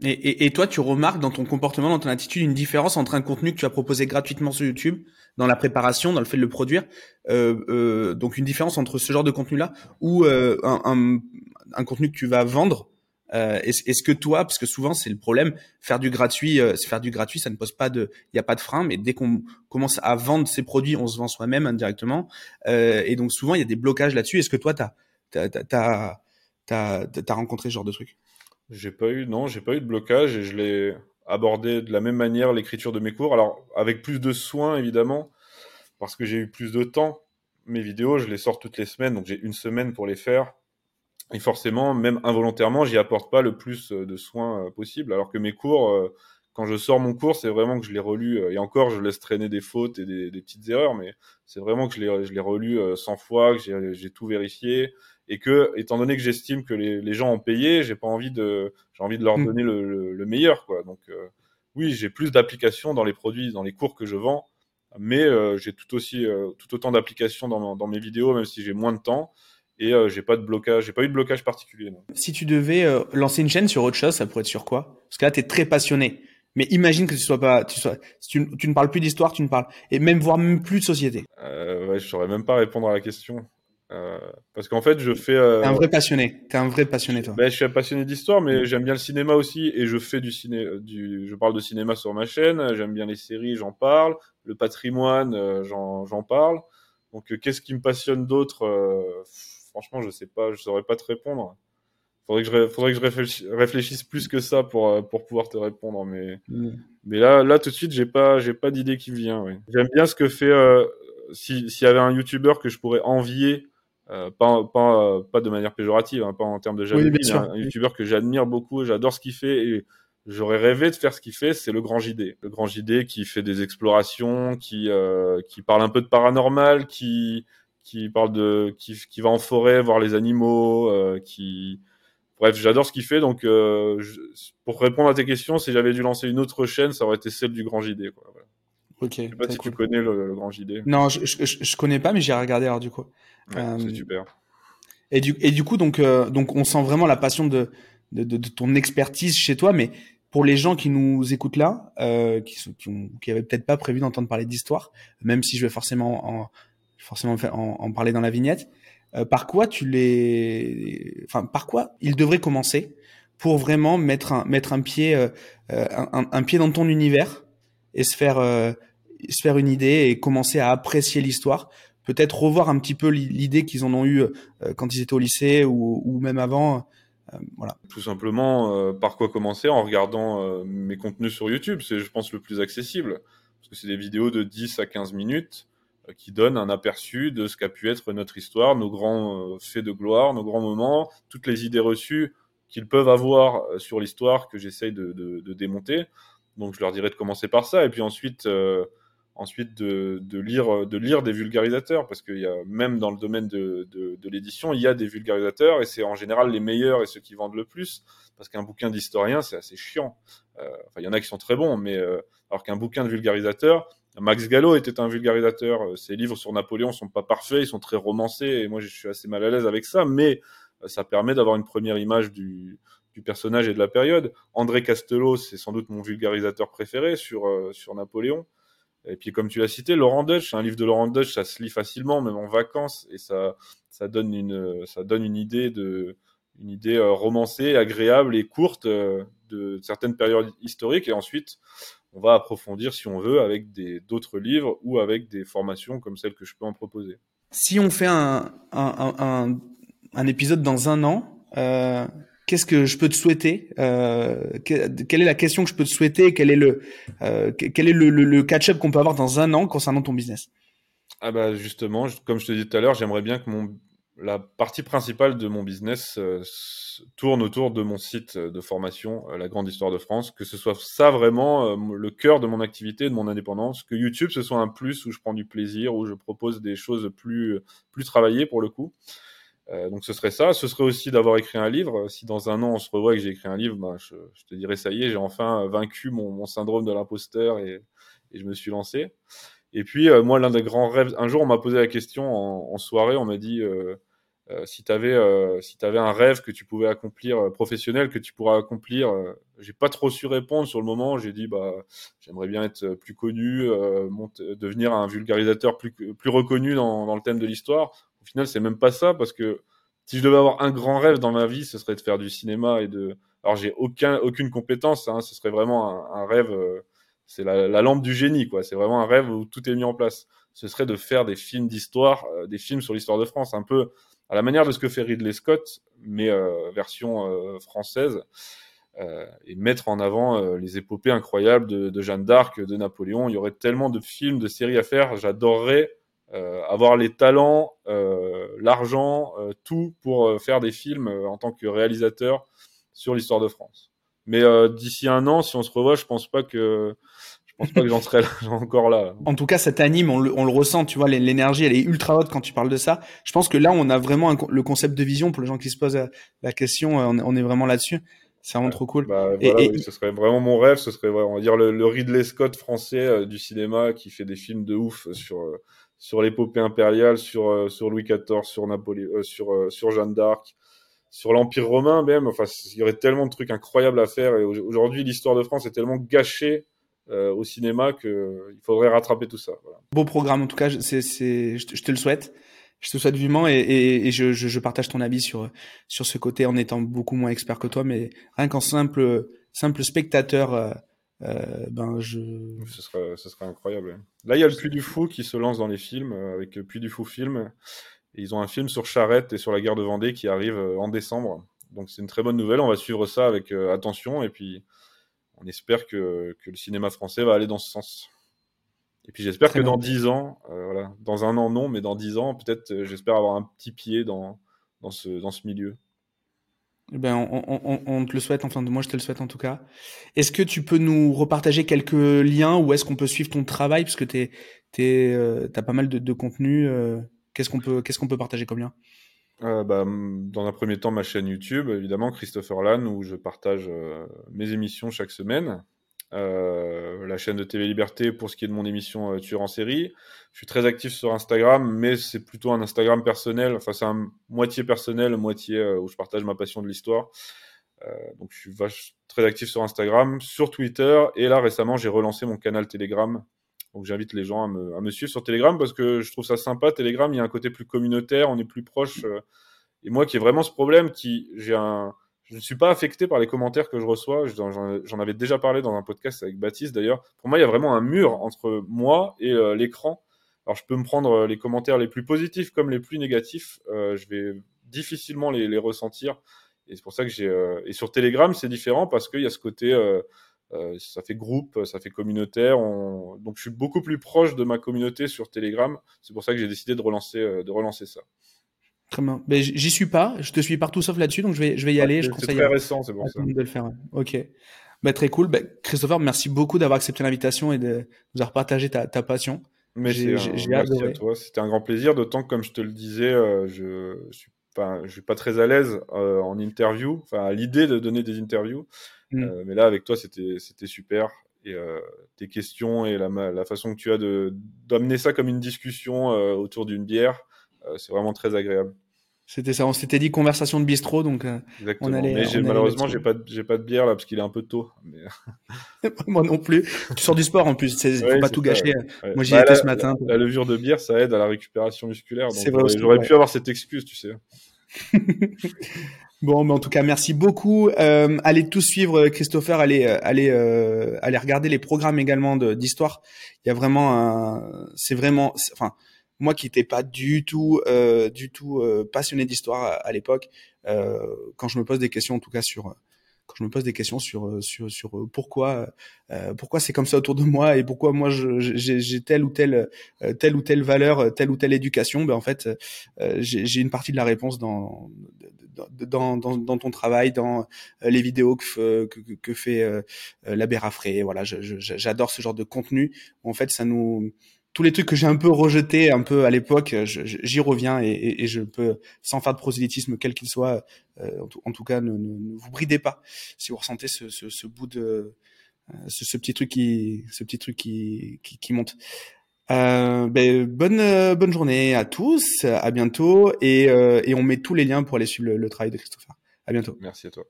Et, et, et, toi, tu remarques dans ton comportement, dans ton attitude, une différence entre un contenu que tu as proposé gratuitement sur YouTube, dans la préparation, dans le fait de le produire, euh, euh, donc une différence entre ce genre de contenu-là ou euh, un, un, contenu que tu vas vendre. Euh, est-ce, que toi, parce que souvent c'est le problème, faire du gratuit, euh, faire du gratuit, ça ne pose pas de, il n'y a pas de frein, mais dès qu'on commence à vendre ses produits, on se vend soi-même indirectement, et donc souvent il y a des blocages là-dessus. Est-ce que toi, t'as t'as as, rencontré ce genre de truc? J'ai pas eu, non, j'ai pas eu de blocage et je l'ai abordé de la même manière l'écriture de mes cours. Alors avec plus de soin évidemment, parce que j'ai eu plus de temps. Mes vidéos, je les sors toutes les semaines, donc j'ai une semaine pour les faire. Et forcément, même involontairement, j'y apporte pas le plus de soins euh, possible. Alors que mes cours, euh, quand je sors mon cours, c'est vraiment que je l'ai relu, euh, et encore, je laisse traîner des fautes et des, petites erreurs, mais c'est vraiment que je l'ai, je l'ai relu 100 fois, que j'ai, tout vérifié, et que, étant donné que j'estime que les, les, gens ont payé, j'ai pas envie de, j'ai envie de leur mm. donner le, le, meilleur, quoi. Donc, euh, oui, j'ai plus d'applications dans les produits, dans les cours que je vends, mais euh, j'ai tout aussi, tout autant d'applications dans, dans mes vidéos, même si j'ai moins de temps et euh, j'ai pas de blocage, j'ai pas eu de blocage particulier. Non. Si tu devais lancer une chaîne sur autre chose, ça pourrait être sur quoi? Parce que là, tu es très passionné. Mais imagine que tu sois pas, tu sois, tu ne parles plus d'histoire, tu ne parles, et même voire même plus de société. Euh, ouais, je saurais même pas répondre à la question. Euh, parce qu'en fait, je fais. Euh... T'es un vrai passionné. T'es un vrai passionné, toi. Ben, je suis un passionné d'histoire, mais j'aime bien le cinéma aussi, et je fais du ciné, du, je parle de cinéma sur ma chaîne. J'aime bien les séries, j'en parle. Le patrimoine, euh, j'en parle. Donc, euh, qu'est-ce qui me passionne d'autre euh, Franchement, je sais pas, je saurais pas te répondre. Faudrait que je, faudrait que je réfléchisse, plus que ça pour, euh, pour pouvoir te répondre. Mais, mm. mais là, là, tout de suite, j'ai pas, j'ai pas d'idée qui vient. Oui. J'aime bien ce que fait, euh, s'il y avait un YouTuber que je pourrais envier, euh, pas, pas, euh, pas de manière péjorative, hein, pas en termes de jalousie, un, un YouTuber que j'admire beaucoup, j'adore ce qu'il fait et j'aurais rêvé de faire ce qu'il fait, c'est le Grand JD. Le Grand JD qui fait des explorations, qui, euh, qui parle un peu de paranormal, qui, qui parle de, qui, qui va en forêt voir les animaux, euh, qui, Bref, j'adore ce qu'il fait. Donc, pour répondre à tes questions, si j'avais dû lancer une autre chaîne, ça aurait été celle du Grand JD. Quoi. Ok. Je sais pas si tu connais le, Grand JD. Non, je, je, je, connais pas, mais j'ai regardé alors du coup. Ouais, euh, c'est super. Et du, et du coup, donc, euh, donc, on sent vraiment la passion de, de, de, de, ton expertise chez toi, mais pour les gens qui nous écoutent là, euh, qui, sont, qui, ont, qui avaient peut-être pas prévu d'entendre parler d'histoire, même si je vais forcément en, forcément en, en parler dans la vignette, euh, par quoi tu les, enfin, par quoi ils devraient commencer pour vraiment mettre un, mettre un pied, euh, euh, un, un, pied dans ton univers et se faire, se faire une idée et commencer à apprécier l'histoire. Peut-être revoir un petit peu l'idée qu'ils en ont eu quand ils étaient au lycée ou, ou même avant. voilà. Tout simplement, par quoi commencer en regardant mes contenus sur YouTube. C'est, je pense, le plus accessible parce que c'est des vidéos de 10 à 15 minutes euh, qui donne un aperçu de ce qu'a pu être notre histoire, nos grands euh, faits de gloire, nos grands moments, toutes les idées reçues qu'ils peuvent avoir euh, sur l'histoire que j'essaye de, de, de, démonter. Donc je leur dirais de commencer par ça, et puis ensuite, euh, ensuite de, de, lire, de lire des vulgarisateurs, parce qu'il y a même dans le domaine de, de, de l'édition, il y a des vulgarisateurs, et c'est en général les meilleurs et ceux qui vendent le plus, parce qu'un bouquin d'historien, c'est assez chiant. Euh, enfin, il y en a qui sont très bons, mais alors qu'un bouquin de vulgarisateur, Max Gallo était un vulgarisateur. Euh, ses livres sur Napoléon sont pas parfaits, ils sont très romancés, et moi je suis assez mal à l'aise avec ça, mais euh, ça permet d'avoir une première image du, du, personnage et de la période. André Castello, c'est sans doute mon vulgarisateur préféré sur, euh, sur Napoléon. Et puis comme tu l'as cité, Laurent Deutsch, un livre de Laurent Deutsch, ça se lit facilement, même en vacances, et ça, ça donne une, ça donne une idée de, une idée romancée, agréable et courte de certaines périodes historiques. Et ensuite, on va approfondir si on veut avec d'autres livres ou avec des formations comme celles que je peux en proposer. Si on fait un, un, un, épisode dans un an, euh, qu'est-ce que je peux te souhaiter euh, Quelle est la question que je peux te souhaiter Quel est le euh, quel est le, catch-up qu'on peut avoir dans un an concernant ton business? Ah bah justement, comme je te disais tout à l'heure, j'aimerais bien que la partie principale de mon business euh, tourne autour de mon site de formation, La Grande Histoire de France, que ce soit ça vraiment le cœur de mon activité, de mon indépendance, que YouTube ce soit un plus où je prends du plaisir, où je propose des choses plus, plus travaillées pour le coup. Donc ce serait ça. Ce serait aussi d'avoir écrit un livre. Si dans un an on se revoit et que j'ai écrit un livre, ben, je, te dirais ça y est, j'ai enfin vaincu mon, syndrome de l'imposteur et, je me suis lancé. Et puis moi l'un des grands rêves, un jour on m'a posé la question en, soirée, on m'a dit euh, si tu avais, euh, si avais un rêve que tu pouvais accomplir euh, professionnel, que tu pourras accomplir, j'ai pas trop su répondre sur le moment. J'ai dit bah j'aimerais bien être plus connu, devenir un vulgarisateur plus, plus reconnu dans le thème de l'histoire. Au final, c'est même pas ça parce que si je devais avoir un grand rêve dans ma vie, ce serait de faire du cinéma et de. Alors j'ai aucun aucune compétence, hein, ce serait vraiment un, rêve. c'est la, la, lampe du génie, quoi. C'est vraiment un rêve où tout est mis en place. Ce serait de faire des films d'histoire, des films sur l'histoire de France, un peu à la manière de ce que fait Ridley Scott, mais euh, version euh, française, euh, et mettre en avant les épopées incroyables de, Jeanne d'Arc, de Napoléon. Il y aurait tellement de films, de séries à faire. J'adorerais avoir les talents, l'argent, tout pour faire des films en tant que réalisateur sur l'histoire de France. Mais d'ici un an, si on se revoit, je pense pas que je pense pas que j'en serais encore là. En tout cas, ça t'anime, on le, on le ressent, tu vois, l'énergie, elle est ultra haute quand tu parles de ça. Je pense que là, on a vraiment le concept de vision pour les gens qui se posent la, question, euh, on, est vraiment là-dessus. C'est vraiment trop cool. Bah, et, ce serait vraiment mon rêve, ce serait, on va dire, le, Ridley Scott français euh, du cinéma qui fait des films de ouf sur, euh, sur l'épopée impériale, sur, sur Louis XIV, sur Napoléon, sur, sur Jeanne d'Arc sur l'Empire romain même. Enfin, il y aurait tellement de trucs incroyables à faire. Et aujourd'hui, l'histoire de France est tellement gâchée euh, au cinéma qu'il faudrait rattraper tout ça. Beau programme en tout cas, c'est, c'est, je, te, le souhaite. Je te souhaite vivement et, et, et je, je, je, partage ton avis sur sur ce côté en étant beaucoup moins expert que toi, mais rien qu'en simple simple spectateur. Euh, euh, ben je ce serait, ce serait incroyable là il y a le Puy du Fou qui se lance dans les films euh, avec Puy du Fou film. Et ils ont un film sur Charette et sur la guerre de Vendée qui arrive en décembre. Donc c'est une très bonne nouvelle. On va suivre ça avec attention. Et puis on espère que, le cinéma français va aller dans ce sens. Et puis j'espère que dans dix ans, euh, voilà, dans un an non, mais dans dix ans, peut-être, euh, j'espère avoir un petit pied dans, dans, ce, dans ce milieu. Ben, on, te le souhaite, enfin, moi je te le souhaite en tout cas. Est-ce que tu peux nous repartager quelques liens où est-ce qu'on peut suivre ton travail? Parce que tu euh, as pas mal de, contenu. qu'est-ce qu'on peut, qu'est-ce qu'on peut partager comme lien? Euh, bah, dans un premier temps, ma chaîne YouTube, évidemment, Christopher Lann, où je partage euh, mes émissions chaque semaine. Euh, la chaîne de TV Liberté pour ce qui est de mon émission Tueur en série. Je suis très actif sur Instagram, mais c'est plutôt un Instagram personnel. Enfin, c'est un moitié personnel, moitié où je partage ma passion de l'histoire. donc, je suis très actif sur Instagram, sur Twitter, et là récemment, j'ai relancé mon canal Telegram donc j'invite les gens à me, à me, suivre sur Telegram parce que je trouve ça sympa. Telegram, il y a un côté plus communautaire, on est plus proche. Euh, et moi qui ai vraiment ce problème, qui j'ai un, je ne suis pas affecté par les commentaires que je reçois. J'en avais déjà parlé dans un podcast avec Baptiste d'ailleurs. Pour moi, il y a vraiment un mur entre moi et euh, l'écran. Alors je peux me prendre euh, les commentaires les plus positifs comme les plus négatifs. Euh, je vais difficilement les, les ressentir. Et c'est pour ça que j'ai. et sur Telegram, c'est différent parce qu'il y a ce côté euh, ça fait groupe, ça fait communautaire. Donc je suis beaucoup plus proche de ma communauté sur Telegram. C'est pour ça que j'ai décidé de relancer, euh, de relancer ça. Très bien. Mais j'y suis pas. Je te suis partout sauf là-dessus, donc je vais, je vais y aller. C'est très récent, c'est pour ça. De le faire. Ok. Bah, très cool. Bah, Christopher, merci beaucoup d'avoir accepté l'invitation et de nous avoir partagé ta, ta passion. Mais j'ai merci à toi. C'était un grand plaisir. D'autant que, comme je te le disais, euh, je, je suis pas, je suis pas très à l'aise en interview. Enfin, à l'idée de donner des interviews. Mm. Euh, mais là, avec toi, c'était super. Et euh, tes questions et la, la, façon que tu as d'amener ça comme une discussion euh, autour d'une bière, c'est vraiment très agréable. C'était ça, on s'était dit conversation de bistrot, donc Exactement. on allait. Mais malheureusement, j'ai pas, j'ai pas de bière là parce qu'il est un peu tôt. Moi non plus. Tu sors du sport en plus, il faut pas tout gâcher. Moi j'y bah, étais ce matin. La levure de bière, ça aide à la récupération musculaire. J'aurais pu avoir cette excuse, tu sais. Bon, mais en tout cas, merci beaucoup. Euh, allez tous suivre Christopher, allez, allez, euh, allez regarder les programmes également d'histoire. Il y a vraiment, un, c'est vraiment, enfin, moi qui n'étais pas du tout, euh, du tout euh, passionné d'histoire à, à l'époque, euh, quand je me pose des questions, en tout cas sur quand je me pose des questions sur euh, sur sur euh, pourquoi euh, pourquoi c'est comme ça autour de moi et pourquoi moi j'ai telle ou telle telle ou telle valeur, telle ou telle éducation, ben en fait j'ai une partie de la réponse dans dans, dans, dans ton travail, dans les vidéos que, que, que fait l'abbé Raffray. Voilà, j'adore ce genre de contenu. En fait, ça nous tous les trucs que j'ai un peu rejetés un peu à l'époque, j'y reviens et, je peux, sans faire de prosélytisme quel qu'il soit, euh, en, tout, cas, ne, vous bridez pas si vous ressentez ce, ce, ce bout de euh, ce, petit truc qui, ce petit truc qui, qui, qui monte. Euh, ben, bonne bonne journée à tous, à bientôt et, euh, et on met tous les liens pour aller suivre le, le travail de Christopher. À bientôt. Merci à toi.